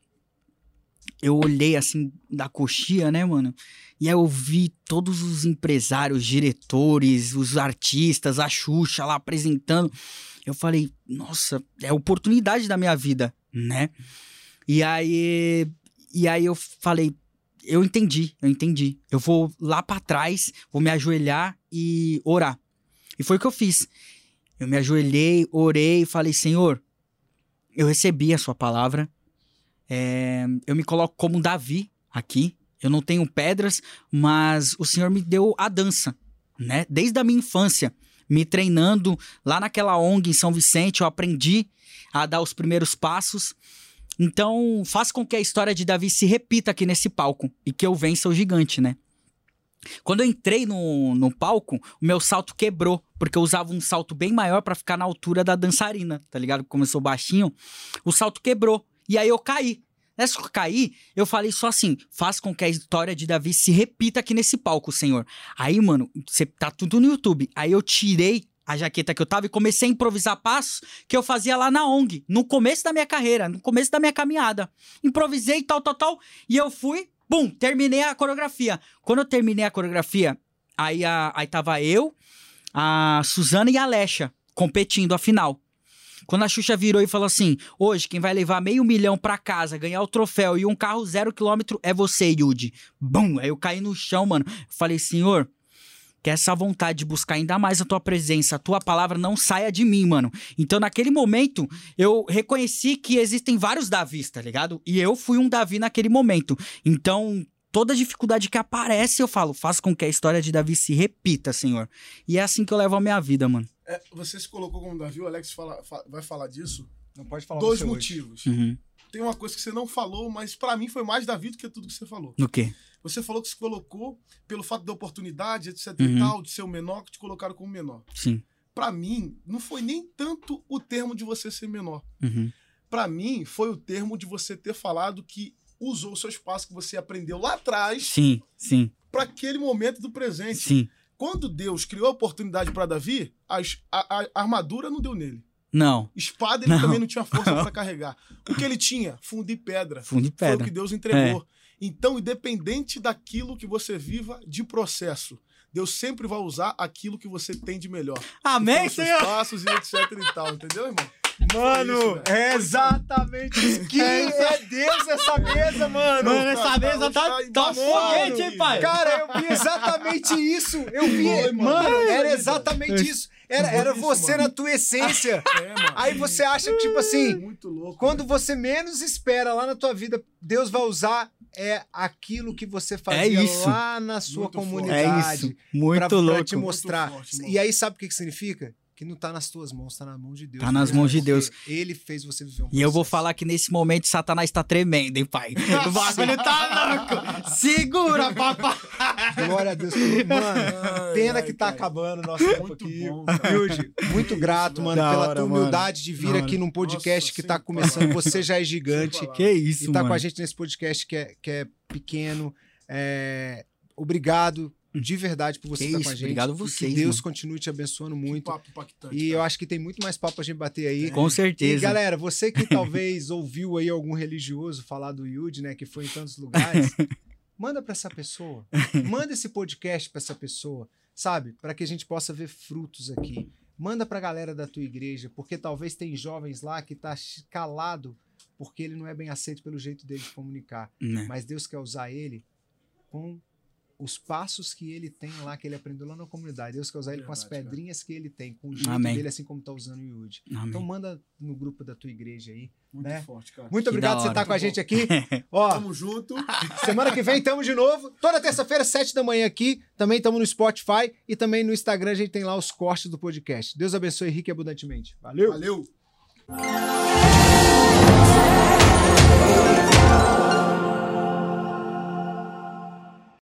eu olhei assim da coxia, né, mano? E aí eu vi todos os empresários, diretores, os artistas, a Xuxa lá apresentando. Eu falei, nossa, é a oportunidade da minha vida, né? E aí, e aí eu falei, eu entendi, eu entendi. Eu vou lá pra trás, vou me ajoelhar e orar. E foi o que eu fiz. Eu me ajoelhei, orei e falei, Senhor, eu recebi a sua palavra. É, eu me coloco como Davi aqui. Eu não tenho pedras, mas o Senhor me deu a dança, né? Desde a minha infância, me treinando lá naquela ONG em São Vicente, eu aprendi a dar os primeiros passos. Então, faz com que a história de Davi se repita aqui nesse palco e que eu vença o gigante, né? Quando eu entrei no, no palco, o meu salto quebrou, porque eu usava um salto bem maior pra ficar na altura da dançarina, tá ligado? Sou baixinho, o salto quebrou. E aí eu caí. Nessa que eu caí, eu falei só assim: faz com que a história de Davi se repita aqui nesse palco, Senhor. Aí, mano, você tá tudo no YouTube. Aí eu tirei a jaqueta que eu tava e comecei a improvisar passos que eu fazia lá na ONG, no começo da minha carreira, no começo da minha caminhada. Improvisei, tal, tal, tal, e eu fui, bum, terminei a coreografia. Quando eu terminei a coreografia, aí, a, aí tava eu, a Suzana e a Alexa competindo a final. Quando a Xuxa virou e falou assim: hoje quem vai levar meio milhão pra casa, ganhar o troféu e um carro zero quilômetro é você, Yudi. Bum! Aí eu caí no chão, mano. Eu falei, senhor, que essa vontade de buscar ainda mais a tua presença, a tua palavra não saia de mim, mano. Então, naquele momento, eu reconheci que existem vários Davis, tá ligado? E eu fui um Davi naquele momento. Então, toda dificuldade que aparece, eu falo, faz com que a história de Davi se repita, Senhor. E é assim que eu levo a minha vida, mano. É, você se colocou como Davi, o Alex fala- fa- vai falar disso. Não pode falar Dois motivos. Uhum. Tem uma coisa que você não falou, mas pra mim foi mais Davi do que tudo que você falou. No quê? Você falou que se colocou pelo fato da oportunidade, etc Uhum. e tal, de ser o menor, que te colocaram como menor. Sim. Pra mim, não foi nem tanto o termo de você ser menor. Uhum. Pra mim, foi o termo de você ter falado que usou o seu espaço que você aprendeu lá atrás Sim, sim, pra aquele momento do presente. sim. Quando Deus criou a oportunidade pra Davi, as- a, a- armadura não deu nele. Não, Espada ele Não. também não tinha força pra carregar. O que ele tinha? Fundo e pedra. fundo de Foi o pedra. que Deus entregou. Então, independente daquilo que você viva de processo, Deus sempre vai usar aquilo que você tem de melhor. Amém, Senhor? passos e etc e tal, entendeu, irmão? Mano, é exatamente isso. Que é Deus essa mesa, mano. Mano, essa cara, mesa tá, tá tá foguete, hein, pai? Cara, eu vi exatamente isso. Eu vi. Mano, era exatamente isso. Era, era você na tua essência. É, mano. Aí você acha que, tipo assim, Muito louco. quando você menos espera lá na tua vida, Deus vai usar é aquilo que você fazia isso. lá na sua Muito forte. É comunidade. isso. Muito pra, pra louco. te mostrar. Forte, e aí, sabe o que, que significa? Que não tá nas tuas mãos, tá na mão de Deus. Tá nas mãos de Deus. Ele fez você viver um E eu vou processo. falar que nesse momento Satanás tá tremendo, hein, pai? O bagulho tá louco. Segura, papai. Glória a Deus. Mano, Ai, pena ai, que tá cara. acabando o nosso tempo Muito aqui. bom. Yudi, muito grato, mano, Da pela hora, tua mano. humildade de vir Da aqui num podcast Nossa, que tá começando. Você já é gigante. Que isso, e tá mano. com a gente nesse podcast que é, que é pequeno. É, Obrigado de verdade por você Que estar isso, com a gente. obrigado E vocês, Que Deus mano. continue te abençoando Que muito. papo impactante, E eu cara. acho que tem muito mais papo pra gente bater aí. Com E certeza. galera, você que talvez ouviu aí algum religioso falar do Yudi, né, que foi em tantos lugares, manda pra essa pessoa. Manda esse podcast pra essa pessoa, sabe? Pra que a gente possa ver frutos aqui. Manda pra galera da tua igreja, porque talvez tem jovens lá que tá calado porque ele não é bem aceito pelo jeito dele de comunicar. Né? Mas Deus quer usar ele com os passos que ele tem lá, que ele aprendeu lá na comunidade. Deus quer usar ele com as Verdade, cara. pedrinhas que ele tem, com o jeito Amém. dele, assim como tá usando o Yudi. Amém. Então manda no grupo da tua igreja aí. Muito né? forte, cara. Muito Que obrigado por você estar com a gente aqui. Ó, Tamo junto. semana que vem tamo de novo. Toda terça-feira, sete da manhã aqui. Também estamos no Spotify e também no Instagram a gente tem lá os cortes do podcast. Deus abençoe rique e abundantemente. Valeu! Valeu.